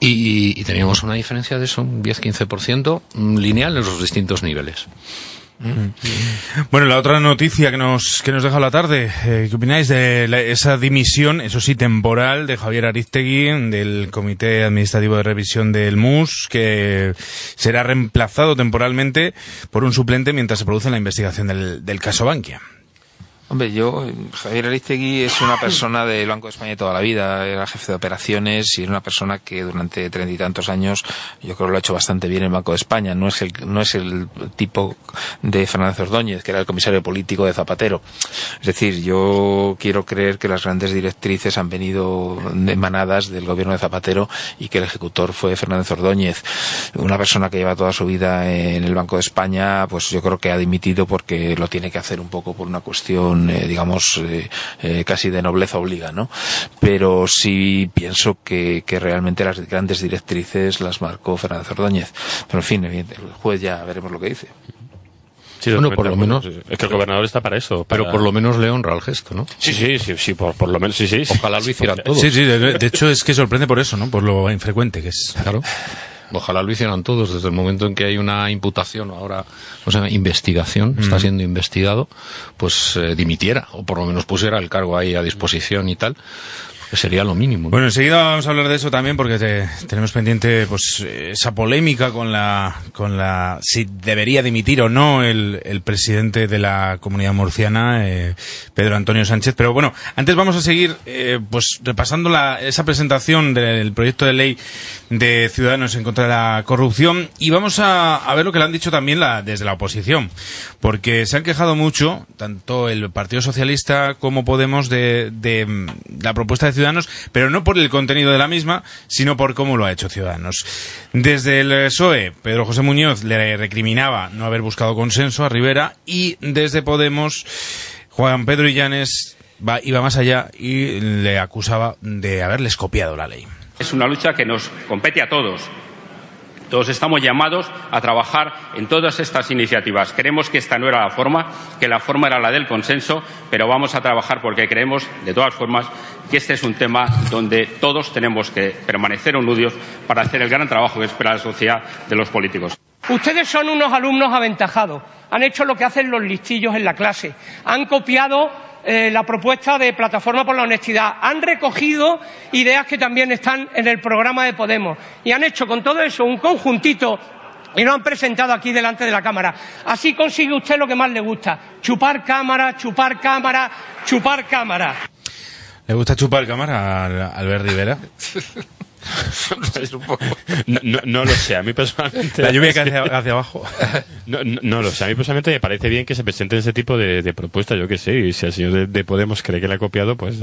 E: Y, y teníamos una diferencia de eso, un 10-15% mm, lineal en los distintos niveles.
A: Bueno, la otra noticia que nos, que nos deja la tarde, eh, ¿qué opináis de la- esa dimisión, eso sí, temporal, de Javier Aristegui, del Comité Administrativo de Revisión del MUS, que será reemplazado temporalmente por un suplente mientras se produce la investigación del, del caso Bankia?
B: Hombre, yo, eh, Javier Aristegui es una persona del Banco de España de toda la vida, era jefe de operaciones y es una persona que durante treinta y tantos años yo creo que lo ha hecho bastante bien en el Banco de España. No es el, no es el tipo de Fernández Ordóñez, que era el comisario político de Zapatero. Es decir, yo quiero creer que las grandes directrices han venido emanadas del gobierno de Zapatero y que el ejecutor fue Fernández Ordóñez. Una persona que lleva toda su vida en el Banco de España, pues yo creo que ha dimitido porque lo tiene que hacer un poco por una cuestión, eh, digamos, eh, eh, casi de nobleza obliga, ¿no? Pero sí pienso que, que realmente las grandes directrices las marcó Fernández Ordóñez. Pero en fin, el juez ya veremos lo que dice.
D: Sí,
E: Bueno, por lo menos-
D: Es que el gobernador está para eso.
E: Pero por lo menos le honra el gesto, ¿no?
D: Sí, sí, sí, sí, por, por lo menos, sí, sí.
E: Ojalá lo hicieran todos.
A: Sí, sí, de, de hecho es que sorprende por eso, ¿no? Por lo infrecuente que es.
E: Claro. Ojalá lo hicieran todos. Desde el momento en que hay una imputación o ahora, o sea, investigación, está siendo investigado, pues eh, dimitiera o por lo menos pusiera el cargo ahí a disposición y tal, sería lo mínimo. ¿no?
A: Bueno, enseguida vamos a hablar de eso también porque te- tenemos pendiente pues esa polémica con la con la si debería dimitir o no el, el presidente de la comunidad murciana eh, Pedro Antonio Sánchez. Pero bueno, antes vamos a seguir eh, pues repasando la, esa presentación del proyecto de ley de Ciudadanos en contra de la corrupción y vamos a, a ver lo que le han dicho también la, desde la oposición, porque se han quejado mucho tanto el Partido Socialista como Podemos de, de mm, la propuesta de Ciudadanos, pero no por el contenido de la misma, sino por cómo lo ha hecho Ciudadanos. Desde el PSOE, Pedro José Muñoz le recriminaba no haber buscado consenso a Rivera y desde Podemos, Juan Pedro Illanes iba más allá y le acusaba de haberles copiado la ley.
U: Es una lucha que nos compete a todos. Todos estamos llamados a trabajar en todas estas iniciativas. Creemos que esta no era la forma, que la forma era la del consenso, pero vamos a trabajar porque creemos, de todas formas, que este es un tema donde todos tenemos que permanecer unidos para hacer el gran trabajo que espera la sociedad de los políticos.
V: Ustedes son unos alumnos aventajados. Han hecho lo que hacen los listillos en la clase. Han copiado eh, la propuesta de Plataforma por la Honestidad. Han recogido ideas que también están en el programa de Podemos. Y han hecho con todo eso un conjuntito y lo han presentado aquí delante de la Cámara. Así consigue usted lo que más le gusta. Chupar cámara, chupar cámara, chupar cámara.
A: ¿Le gusta chupar cámara a Albert Rivera?
D: No, no, no lo sé, a mí personalmente.
A: La lluvia que hacia, hacia abajo.
D: No, no, no lo sé, a mí personalmente me parece bien que se presenten ese tipo de, de propuestas, yo que sé, y si el señor de, de Podemos cree que la ha copiado, pues.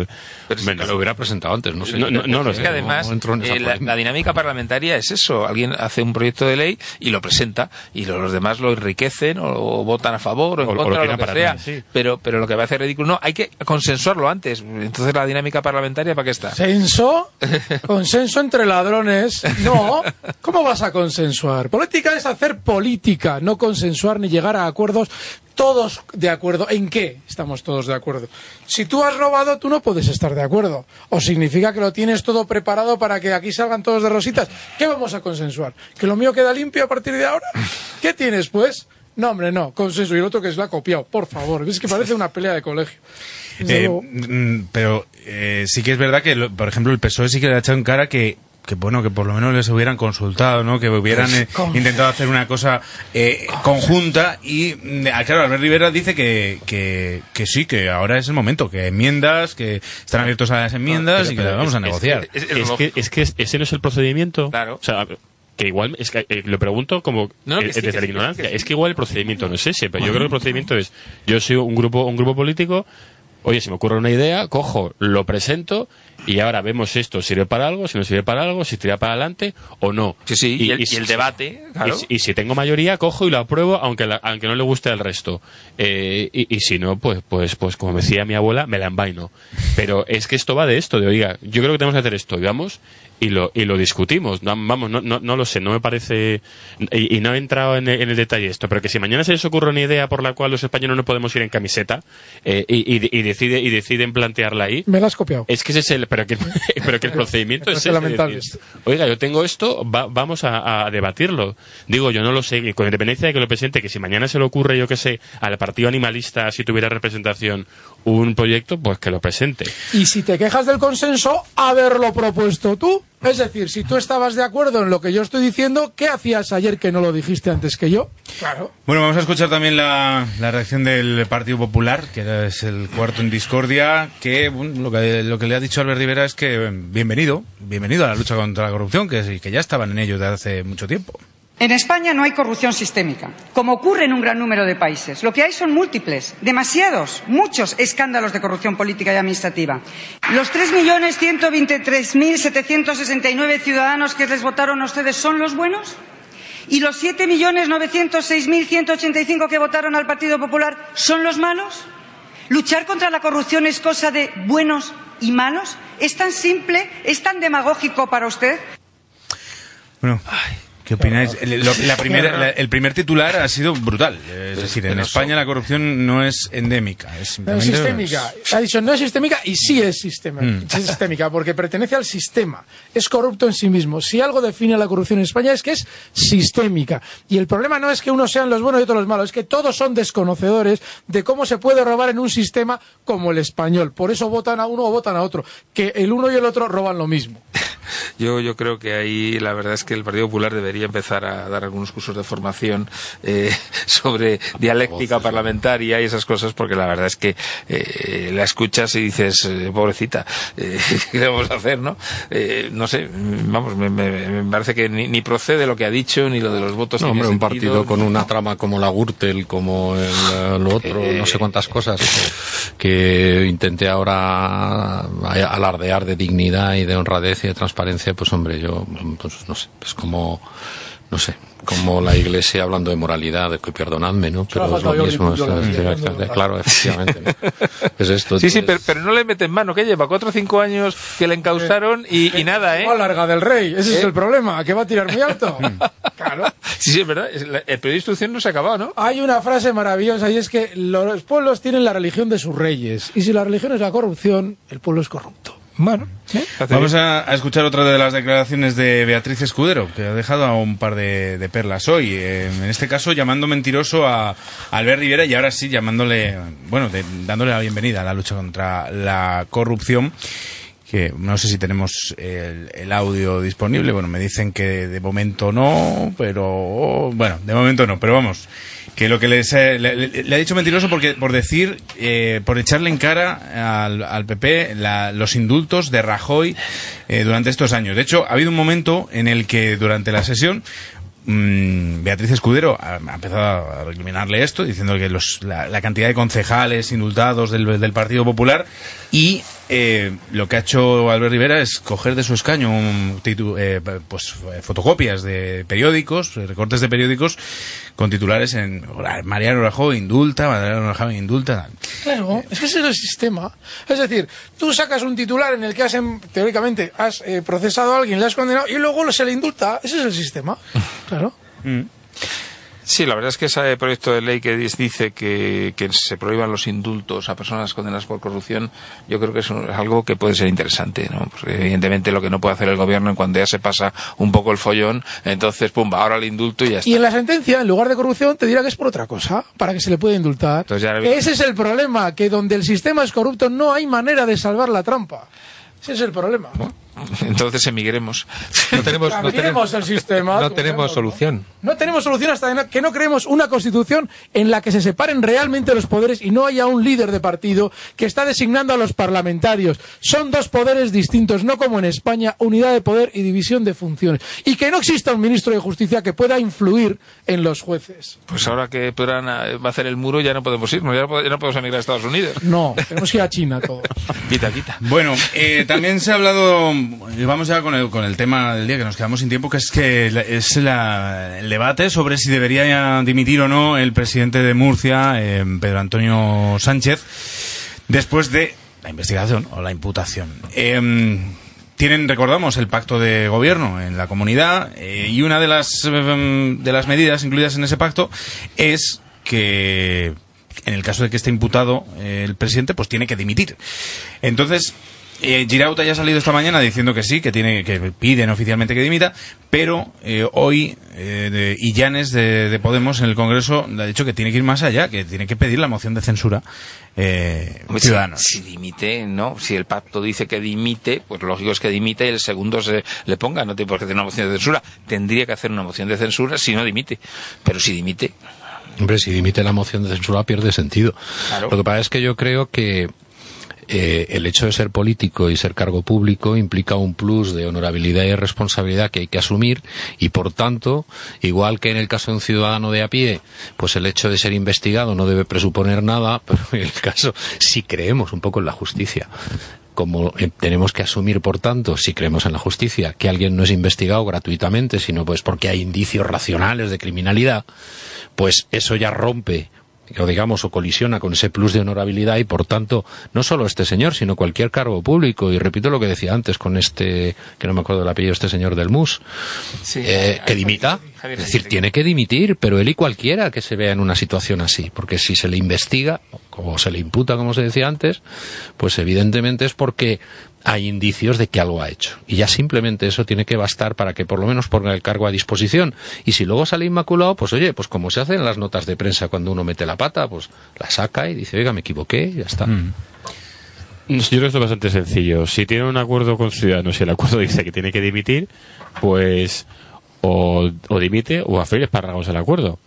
E: Pero si lo hubiera presentado antes, no sé.
D: No, no, no lo
B: es
D: sé.
B: que además eh, la, dinámica parlamentaria es eso. Alguien hace un proyecto de ley y lo presenta y lo- los demás lo enriquecen o, o votan a favor o en
D: O- o lo
B: contra o lo que
D: para
B: sea.
D: sí.
B: pero, pero lo que va a hacer ridículo. No, hay que consensuarlo antes. Entonces la dinámica parlamentaria, ¿para qué está?
C: ¿Censo? ¿Consenso entre ladrones? No. ¿Cómo vas a consensuar? Política es hacer política, no consensuar ni llegar a acuerdos. Todos de acuerdo. ¿En qué estamos todos de acuerdo? Si tú has robado, tú no puedes estar de acuerdo. O significa que lo tienes todo preparado para que aquí salgan todos de rositas. ¿Qué vamos a consensuar? ¿Que lo mío queda limpio a partir de ahora? ¿Qué tienes, pues? No, hombre, no. Consenso. Y el otro que se lo ha copiado. Por favor. Es que parece una pelea de colegio.
A: Eh,
C: luego.
A: mm, pero eh, sí que es verdad que, lo- por ejemplo, el PSOE sí que le ha echado en cara que que bueno que por lo menos les hubieran consultado no que hubieran eh, intentado hacer una cosa eh, conjunta y mm, ah, claro Albert Rivera dice que, que, que sí que ahora es el momento que enmiendas que están abiertos a las enmiendas
D: Pero-
A: y que
D: pero
A: las vamos
D: es-
A: a negociar
D: Es, es que, es que ese no es el procedimiento. Claro. O sea, que igual, es que eh, lo pregunto como
B: No, que
D: eh,
B: sí,
D: desde
B: que
D: la
B: sí,
D: ignorancia.
B: que sí.
D: Es que igual el procedimiento no es ese, pero yo creo que el procedimiento es, yo soy un grupo, un grupo político, oye, si me ocurre una idea, cojo, lo presento y ahora vemos esto, sirve para algo, si no sirve para algo, si tira para adelante o no.
B: Sí, sí, y el- y
D: si-
B: el debate, claro.
D: Y, si- si tengo mayoría, cojo y lo apruebo, aunque, la- aunque no le guste al resto. Eh, y, y si no, pues, pues, pues como decía mi abuela, me la envaino. Pero es que esto va de esto, de oiga, yo creo que tenemos que hacer esto, y vamos y lo, y lo discutimos. No, vamos, no, no, no lo sé, no me parece. Y, y no he entrado en el, en el detalle esto, pero que si mañana se les ocurre una idea por la cual los españoles no podemos ir en camiseta eh, y, y, y decide, y deciden plantearla ahí.
C: Me la has copiado.
D: Es que ese es el, pero que, pero que el procedimiento es
C: Es
D: ese, decir, Oiga, yo tengo esto, va- vamos a, a debatirlo. Digo, yo no lo sé, y con independencia de que lo presente, que si mañana se le ocurre, yo que sé, al partido animalista, si tuviera representación, un proyecto, pues que lo presente.
C: Y si te quejas del consenso, haberlo propuesto tú. Es decir, si tú estabas de acuerdo en lo que yo estoy diciendo, ¿qué hacías ayer que no lo dijiste antes que yo? Claro.
A: Bueno, vamos a escuchar también la, la reacción del Partido Popular, que es el cuarto en discordia, que bueno, lo que lo que le ha dicho Albert Rivera es que eh, bienvenido, bienvenido a la lucha contra la corrupción, que, que ya estaban en ello desde hace mucho tiempo.
W: En España no hay corrupción sistémica, como ocurre en un gran número de países. Lo que hay son múltiples, demasiados, muchos escándalos de corrupción política y administrativa. Los 3.123.769 ciudadanos que les votaron a ustedes son los buenos. ¿Y los 7.906.185 que votaron al Partido Popular son los malos? ¿Luchar contra la corrupción es cosa de buenos y malos? ¿Es tan simple? ¿Es tan demagógico para usted?
A: Bueno, ¿qué opináis? El, lo- la primera- la- el primer titular ha sido brutal. Es decir, en España la corrupción no es endémica, es
C: No es sistémica. Ha dicho no es sistémica y sí es sistema-
A: Mm.
C: sistémica, porque pertenece al sistema. Es corrupto en sí mismo. Si algo define la corrupción en España es que es sistémica. Y el problema no es que unos sean los buenos y otros los malos, es que todos son desconocedores de cómo se puede robar en un sistema como el español. Por eso votan a uno o votan a otro. Que el uno y el otro roban lo mismo.
B: Yo, yo creo que ahí la verdad es que el Partido Popular debería empezar a dar algunos cursos de formación eh, sobre dialéctica parlamentaria y esas cosas, porque la verdad es que eh, la escuchas y dices, eh, pobrecita, eh, ¿qué vamos a hacer, no? Eh, no sé, vamos, me, me- me parece que ni, ni procede lo que ha dicho, ni lo de los votos.
E: No, hombre, un
B: sentido,
E: partido con una trama como la Gürtel, como el, eh, lo otro, no sé cuántas cosas, que intente ahora alardear de dignidad y de honradez y de transparencia, pues hombre, yo, pues no sé, es como, no sé, como la iglesia hablando de moralidad, de que perdonadme, ¿no? Pero es lo mismo. Claro, efectivamente. ¿no? Es esto.
B: Sí, sí, pero, pero no le meten mano, que lleva cuatro o cinco años que le encausaron y, y nada, ¿eh?
C: Va larga del rey, ese es
B: ¿Eh?
C: el problema, que va a tirar muy alto. claro.
B: Sí, sí, es verdad. El periodo de instrucción no se ha acabado, ¿no?
C: Hay una frase maravillosa y es que los pueblos tienen la religión de sus reyes. Y si la religión es la corrupción, el pueblo es corrupto.
B: Bueno,
A: Vamos a, a escuchar otra de las declaraciones de Beatriz Escudero, que ha dejado a un par de, de perlas hoy. Eh, en este caso, llamando mentiroso a Albert Rivera y ahora sí llamándole, bueno, de- dándole la bienvenida a la lucha contra la corrupción. Que no sé si tenemos el, el audio disponible. Bueno, me dicen que de momento no, pero bueno, de momento no. Pero vamos, que lo que les, le, le- ha dicho mentiroso porque por decir, eh, por echarle en cara al, al PP la- los indultos de Rajoy eh, durante estos años. De hecho, ha habido un momento en el que durante la sesión mm, Beatriz Escudero ha empezado a recriminarle esto, diciendo que los, la, la cantidad de concejales indultados del, del Partido Popular y eh, lo que ha hecho Albert Rivera es coger de su escaño un titu- eh, pues, eh, fotocopias de periódicos, eh, recortes de periódicos con titulares en Mariano Rajoy indulta, Mariano Rajoy indulta.
C: Claro, es que ese es el sistema. Es decir, tú sacas un titular en el que has, em- teóricamente, has eh, procesado a alguien, le has condenado y luego se le indulta. Ese es el sistema. Claro.
B: Sí, la verdad es que ese proyecto de ley que dice que, que se prohíban los indultos a personas condenadas por corrupción, yo creo que es, un- es algo que puede ser interesante, ¿no? Porque evidentemente lo que no puede hacer el gobierno en cuando ya se pasa un poco el follón, entonces, pumba, ahora el indulto y ya está.
C: Y en la sentencia, en lugar de corrupción, te dirá que es por otra cosa, para que se le pueda indultar.
B: Entonces ya-
C: Que ese es el problema, que donde el sistema es corrupto no hay manera de salvar la trampa. Ese es el problema.
B: Entonces emigremos.
Q: No tenemos, no tenemos,
C: el sistema.
Q: no tenemos solución.
C: No tenemos solución hasta que no creemos una constitución en la que se separen realmente los poderes y no haya un líder de partido que está designando a los parlamentarios. Son dos poderes distintos, no como en España, unidad de poder y división de funciones. Y que no exista un ministro de justicia que pueda influir en los jueces.
B: Pues ahora que podrán eh, va a hacer el muro ya no podemos irnos, ya no, pod- ya no podemos emigrar a Estados Unidos.
C: No, tenemos que ir a China todos.
B: Quita, quita.
A: Bueno, eh, también se ha hablado, vamos ya con el, con el tema del día que nos quedamos sin tiempo, que es que es la- el debate sobre si debería dimitir o no el presidente de Murcia, eh, Pedro Antonio Sánchez, después de la investigación o la imputación. Eh, tienen, recordamos, el pacto de gobierno en la comunidad eh, y una de las, eh, de las medidas incluidas en ese pacto es que en el caso de que esté imputado eh, el presidente, pues tiene que dimitir. Entonces, eh, Girauta ya ha salido esta mañana diciendo que sí, que tiene que piden oficialmente que dimita, pero eh, hoy eh, de, Illanes de, de Podemos en el Congreso le ha dicho que tiene que ir más allá, que tiene que pedir la moción de censura eh,
B: Hombre, si-
A: ciudadanos.
B: Si, dimite, ¿no? Si el pacto dice que dimite, pues lógico es que dimite y el segundo se le ponga. No tiene por qué hacer una moción de censura. Tendría que hacer una moción de censura si no dimite. Pero si dimite,
E: Hombre, si dimite la moción de censura pierde sentido.
B: Claro.
E: Lo que pasa es que yo creo que eh, el hecho de ser político y ser cargo público implica un plus de honorabilidad y responsabilidad que hay que asumir y por tanto, igual que en el caso de un ciudadano de a pie, pues el hecho de ser investigado no debe presuponer nada, pero en el caso, si creemos un poco en la justicia, como eh, tenemos que asumir, por tanto, si creemos en la justicia, que alguien no es investigado gratuitamente, sino pues porque hay indicios racionales de criminalidad, pues eso ya rompe o digamos o colisiona con ese plus de honorabilidad y por tanto no solo este señor sino cualquier cargo público. Y repito lo que decía antes con este que no me acuerdo del apellido este señor del MUS eh, que dimita. Es decir tiene que dimitir pero él y cualquiera que se vea en una situación así porque si se le investiga o se le imputa como se decía antes pues evidentemente es porque hay indicios de que algo ha hecho. Y ya simplemente eso tiene que bastar para que por lo menos ponga el cargo a disposición. Y si luego sale inmaculado, pues oye, pues como se hace en las notas de prensa cuando uno mete la pata, pues la saca y dice, oiga, me equivoqué, y ya está.
D: Yo creo que esto es bastante sencillo. Si tiene un acuerdo con Ciudadanos y el acuerdo dice que tiene que dimitir, pues o, o dimite o a freír espárragos el acuerdo.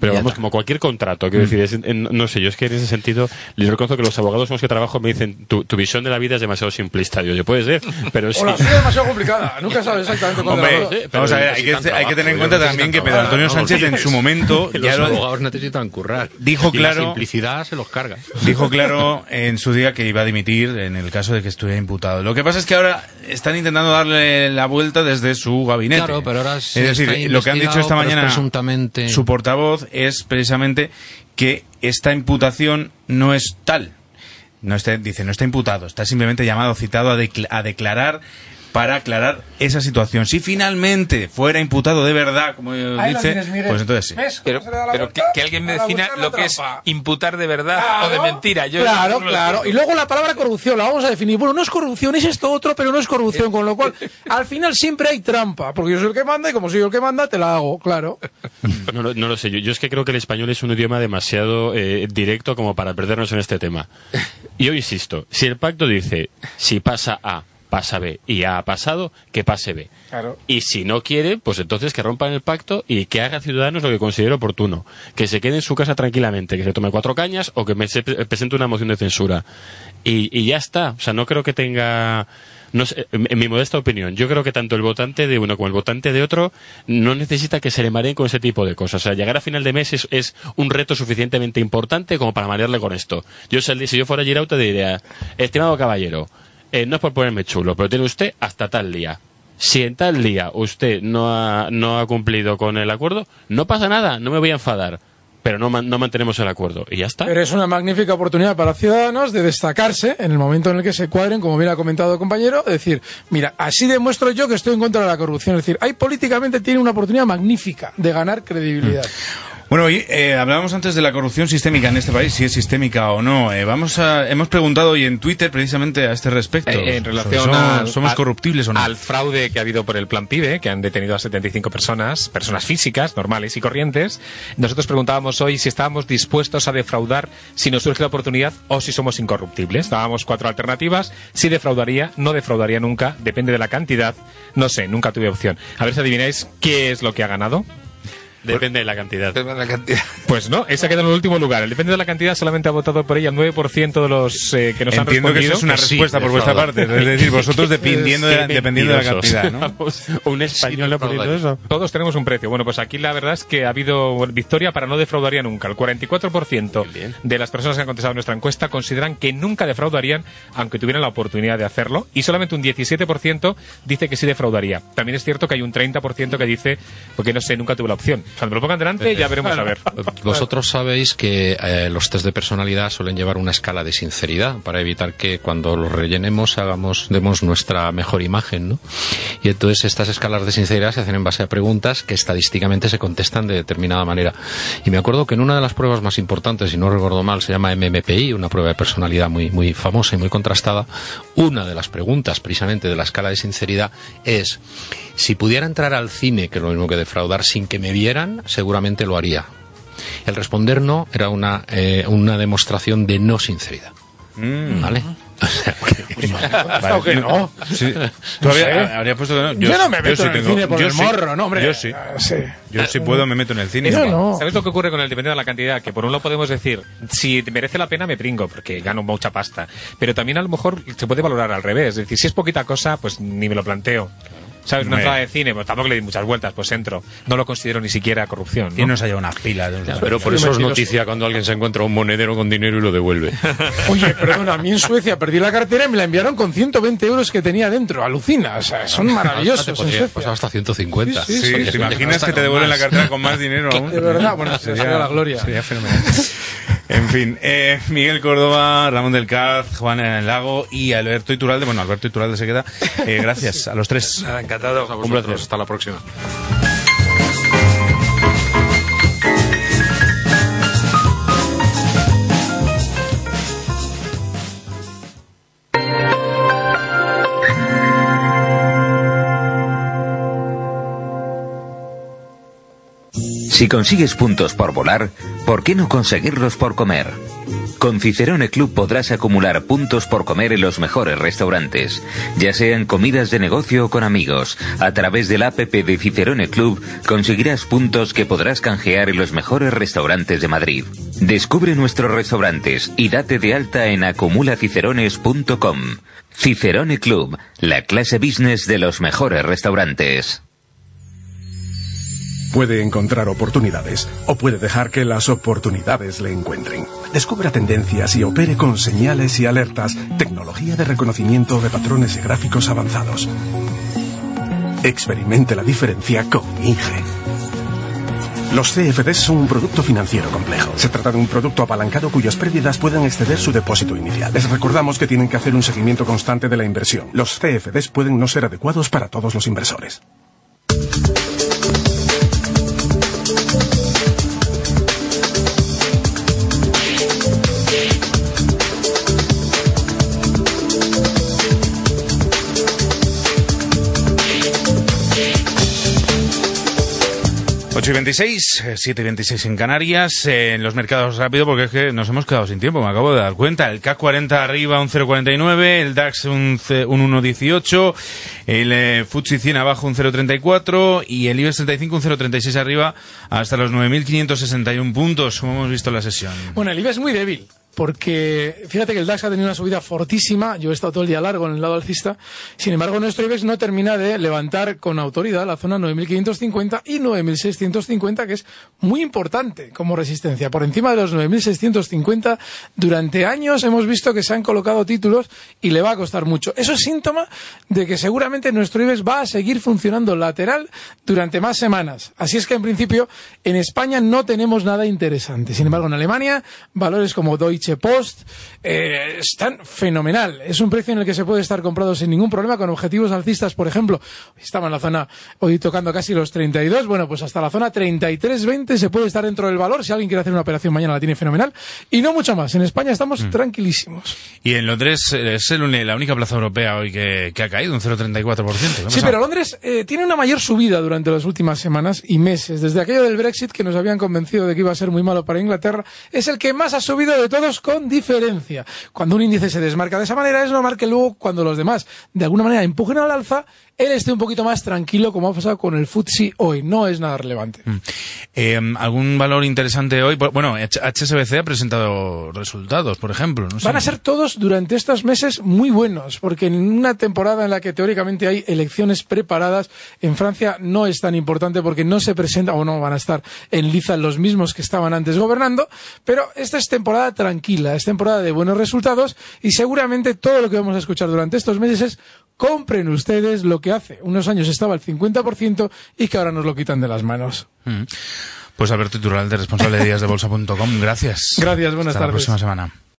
D: Pero vamos, como cualquier contrato, quiero decir, es- en- no sé, yo es que en ese sentido, les reconozco que los abogados con los que trabajo me dicen, tu, tu visión de la vida es demasiado simplista. Digo, yo puede ser, pero sí.
C: O la suya es demasiado complicada. Nunca sabes exactamente cuándo la
A: Hombre, vamos a ver, hay que, hay que tener en cuenta también que Pedro Antonio Sánchez en su momento
E: los
A: ya lo
E: abogados necesitan currar.
A: dijo
E: Y la
A: claro
E: simplicidad se los carga.
A: dijo claro en su día que iba a dimitir en el caso de que estuviera imputado. Lo que pasa es que ahora están intentando darle la vuelta desde su gabinete.
E: Claro, pero ahora
A: es
E: sí
A: decir,
E: está
A: lo que han dicho esta
E: es
A: mañana
E: presuntamente-
A: su portavoz es precisamente que esta imputación no es tal. No está, dice, no está imputado, está simplemente llamado, citado a, a declarar para aclarar esa situación. Si finalmente fuera imputado de verdad, como
C: Ahí
A: dice,
C: tienes,
A: pues entonces sí.
C: ¿Ves?
B: Pero, que, que alguien me defina lo que es imputar de verdad o de mentira. Yo
C: claro,
B: no
C: claro. Y luego la palabra corrupción la vamos a definir. Bueno, no es corrupción, es esto otro, pero no es corrupción. Con lo cual, al final siempre hay trampa. Porque yo soy el que manda y como soy yo el que manda, te la hago, claro.
D: No, lo- no lo sé, yo, yo es que creo que el español es un idioma demasiado eh, directo como para perdernos en este tema. Y yo insisto, si el pacto dice, si pasa A, pasa B, y ha pasado, que pase B.
C: Claro.
D: Y si no quiere, pues entonces que rompan el pacto y que haga Ciudadanos lo que considere oportuno. Que se quede en su casa tranquilamente, que se tome cuatro cañas o que me se pre- presente una moción de censura. Y, y ya está. O sea, no creo que tenga... No sé, en mi modesta opinión, yo creo que tanto el votante de uno como el votante de otro no necesita que se le mareen con ese tipo de cosas. O sea, llegar a final de mes es, es un reto suficientemente importante como para marearle con esto. Yo si yo fuera Girauta diría, estimado caballero, eh, no es por ponerme chulo, pero tiene usted hasta tal día. Si en tal día usted no ha, no ha cumplido con el acuerdo, no pasa nada, no me voy a enfadar. Pero no, no mantenemos el acuerdo. Y ya está.
C: Pero es una magnífica oportunidad para ciudadanos de destacarse en el momento en el que se cuadren, como bien ha comentado el compañero, decir, mira, así demuestro yo que estoy en contra de la corrupción. Es decir, ahí políticamente tiene una oportunidad magnífica de ganar credibilidad.
A: Bueno, y, eh, hablábamos antes de la corrupción sistémica en este país, si es sistémica o no. Eh, vamos a, hemos preguntado hoy en Twitter precisamente a este respecto.
Q: Eh, en relación
A: ¿Somos,
Q: al-
A: somos corruptibles o no?
Q: Al fraude que ha habido por el plan PIBE, que han detenido a 75 personas, personas físicas, normales y corrientes, nosotros preguntábamos hoy si estábamos dispuestos a defraudar si nos surge la oportunidad o si somos incorruptibles. Dábamos cuatro alternativas. Si defraudaría, no defraudaría nunca, depende de la cantidad. No sé, nunca tuve opción. A ver si adivináis qué es lo que ha ganado.
D: Depende de la cantidad.
Q: Pues no, esa queda en el último lugar. El depende de la cantidad solamente ha votado por ella el 9% de los eh, que nos han
A: Entiendo que
Q: respondido.
A: es una
Q: sí,
A: respuesta por vuestra parte. Es decir, vosotros dependiendo de la, dependiendo de la cantidad, ¿no?
D: un español ha eso.
Q: Todos tenemos un precio. Bueno, pues aquí la verdad es que ha habido victoria para no defraudaría nunca. El 44% de las personas que han contestado nuestra encuesta consideran que nunca defraudarían aunque tuvieran la oportunidad de hacerlo y solamente un 17% dice que sí defraudaría. También es cierto que hay un 30% que dice, porque no sé, nunca tuve la opción. Cuando lo pongan delante ya veremos a ver.
E: Vosotros sabéis que eh, los test de personalidad suelen llevar una escala de sinceridad para evitar que cuando los rellenemos hagamos demos nuestra mejor imagen, ¿no? Y entonces estas escalas de sinceridad se hacen en base a preguntas que estadísticamente se contestan de determinada manera. Y me acuerdo que en una de las pruebas más importantes, si no recuerdo mal, se llama MMPI, una prueba de personalidad muy muy famosa y muy contrastada, una de las preguntas precisamente de la escala de sinceridad es si pudiera entrar al cine, que es lo mismo que defraudar, sin que me vieran, seguramente lo haría. El responder no era una, eh, una demostración de no sinceridad. ¿Vale?
C: Vale. que no.
A: Sí.
C: No
A: Tú habría-
C: sé.
A: habrías puesto que no.
C: Yo no me meto
A: sí
C: en el
A: tengo-
C: cine por
A: yo
C: el
A: sí.
C: morro, no, hombre.
A: Yo sí.
C: Sí.
A: Yo sí puedo, me meto en el cine.
Q: ¿Sabes lo que ocurre con el dependiendo de la cantidad? Que por un lado podemos decir, si merece la pena me pringo, porque gano mucha pasta. Pero también a lo mejor se puede valorar al revés. Es decir, si es poquita cosa, pues ni me lo planteo. ¿Sabes? Una entrada de cine, pues tampoco le di muchas vueltas, pues entro. No lo considero ni siquiera corrupción.
A: ¿Quién
Q: ¿no?
A: nos ha llevado unas pilas? de unos-
E: Pero por eso es noticia cuando alguien se encuentra un monedero con dinero y lo devuelve.
C: Oye, perdona, a mí en Suecia perdí la cartera y me la enviaron con 120 euros que tenía dentro. Alucina, o sea, son maravillosos
E: Te
C: en
E: podría
C: Suecia.
E: pasar hasta 150.
C: Sí, sí,
A: Sí, ¿te imaginas que te devuelven la cartera con más dinero aún?
C: De verdad, bueno, sería la gloria.
A: Sería fenomenal. En fin, eh, Miguel Córdoba, Ramón del Caz, Juan en el Lago y Alberto Iturralde. Bueno, Alberto Iturralde se queda. Eh, gracias a los tres.
E: encantado. Un placer. Hasta la próxima.
K: Si consigues puntos por volar, ¿por qué no conseguirlos por comer? Con Cicerone Club podrás acumular puntos por comer en los mejores restaurantes, ya sean comidas de negocio o con amigos. A través del app de Cicerone Club conseguirás puntos que podrás canjear en los mejores restaurantes de Madrid. Descubre nuestros restaurantes y date de alta en acumulacicerones.com. Cicerone Club, la clase business de los mejores restaurantes.
X: Puede encontrar oportunidades o puede dejar que las oportunidades le encuentren. Descubra tendencias y opere con señales y alertas, tecnología de reconocimiento de patrones y gráficos avanzados. Experimente la diferencia con Inge. Los CFDs son un producto financiero complejo. Se trata de un producto apalancado cuyas pérdidas pueden exceder su depósito inicial. Les recordamos que tienen que hacer un seguimiento constante de la inversión. Los CFDs pueden no ser adecuados para todos los inversores.
A: Ocho y 26, 7 y 26 en Canarias, eh, en los mercados rápido porque es que nos hemos quedado sin tiempo, me acabo de dar cuenta. El CAC 40 arriba un 0,49, el DAX un, un 1,18, el eh, FTSE 100 abajo un 0,34 y el IBEX 35 un 0,36 arriba hasta los 9.561 puntos, como hemos visto en la sesión.
C: Bueno, el IBEX es muy débil. Porque fíjate que el DAX ha tenido una subida fortísima. Yo he estado todo el día largo en el lado alcista. Sin embargo, nuestro IBEX no termina de levantar con autoridad la zona 9.550 y 9.650, que es muy importante como resistencia. Por encima de los 9.650, durante años hemos visto que se han colocado títulos y le va a costar mucho. Eso es síntoma de que seguramente nuestro IBEX va a seguir funcionando lateral durante más semanas. Así es que, en principio, en España no tenemos nada interesante. Sin embargo, en Alemania, valores como Deutsche Post eh, están fenomenal. Es un precio en el que se puede estar comprado sin ningún problema, con objetivos alcistas, por ejemplo. Estaba en la zona, hoy tocando casi los 32. Bueno, pues hasta la zona 33.20 se puede estar dentro del valor. Si alguien quiere hacer una operación mañana, la tiene fenomenal. Y no mucho más. En España estamos tranquilísimos.
A: Y en Londres eh, es el la única plaza europea hoy que, que ha caído, un 0,34%. ¿Qué ha
C: Sí,
A: pasado?
C: pero Londres eh, tiene una mayor subida durante las últimas semanas y meses. Desde aquello del Brexit, que nos habían convencido de que iba a ser muy malo para Inglaterra, es el que más ha subido de todos con diferencia. Cuando un índice se desmarca de esa manera, es normal que luego, cuando los demás de alguna manera empujen al alza, él esté un poquito más tranquilo, como ha pasado con el FTSE hoy. No es nada relevante.
A: Eh, ¿Algún valor interesante hoy? Bueno, HSBC ha presentado resultados, por ejemplo. No sé.
C: Van a ser todos durante estos meses muy buenos, porque en una temporada en la que teóricamente hay elecciones preparadas, en Francia no es tan importante porque no se presenta o no van a estar en liza los mismos que estaban antes gobernando, pero esta es temporada tranquila, es temporada de buenos resultados y seguramente todo lo que vamos a escuchar durante estos meses es compren ustedes lo que hace unos años estaba al 50% y que ahora nos lo quitan de las manos.
A: Mm. Pues Alberto Iturralde, responsable de díasdebolsa.com, gracias.
C: Gracias, buenas
A: Hasta la
C: tardes.
A: próxima semana.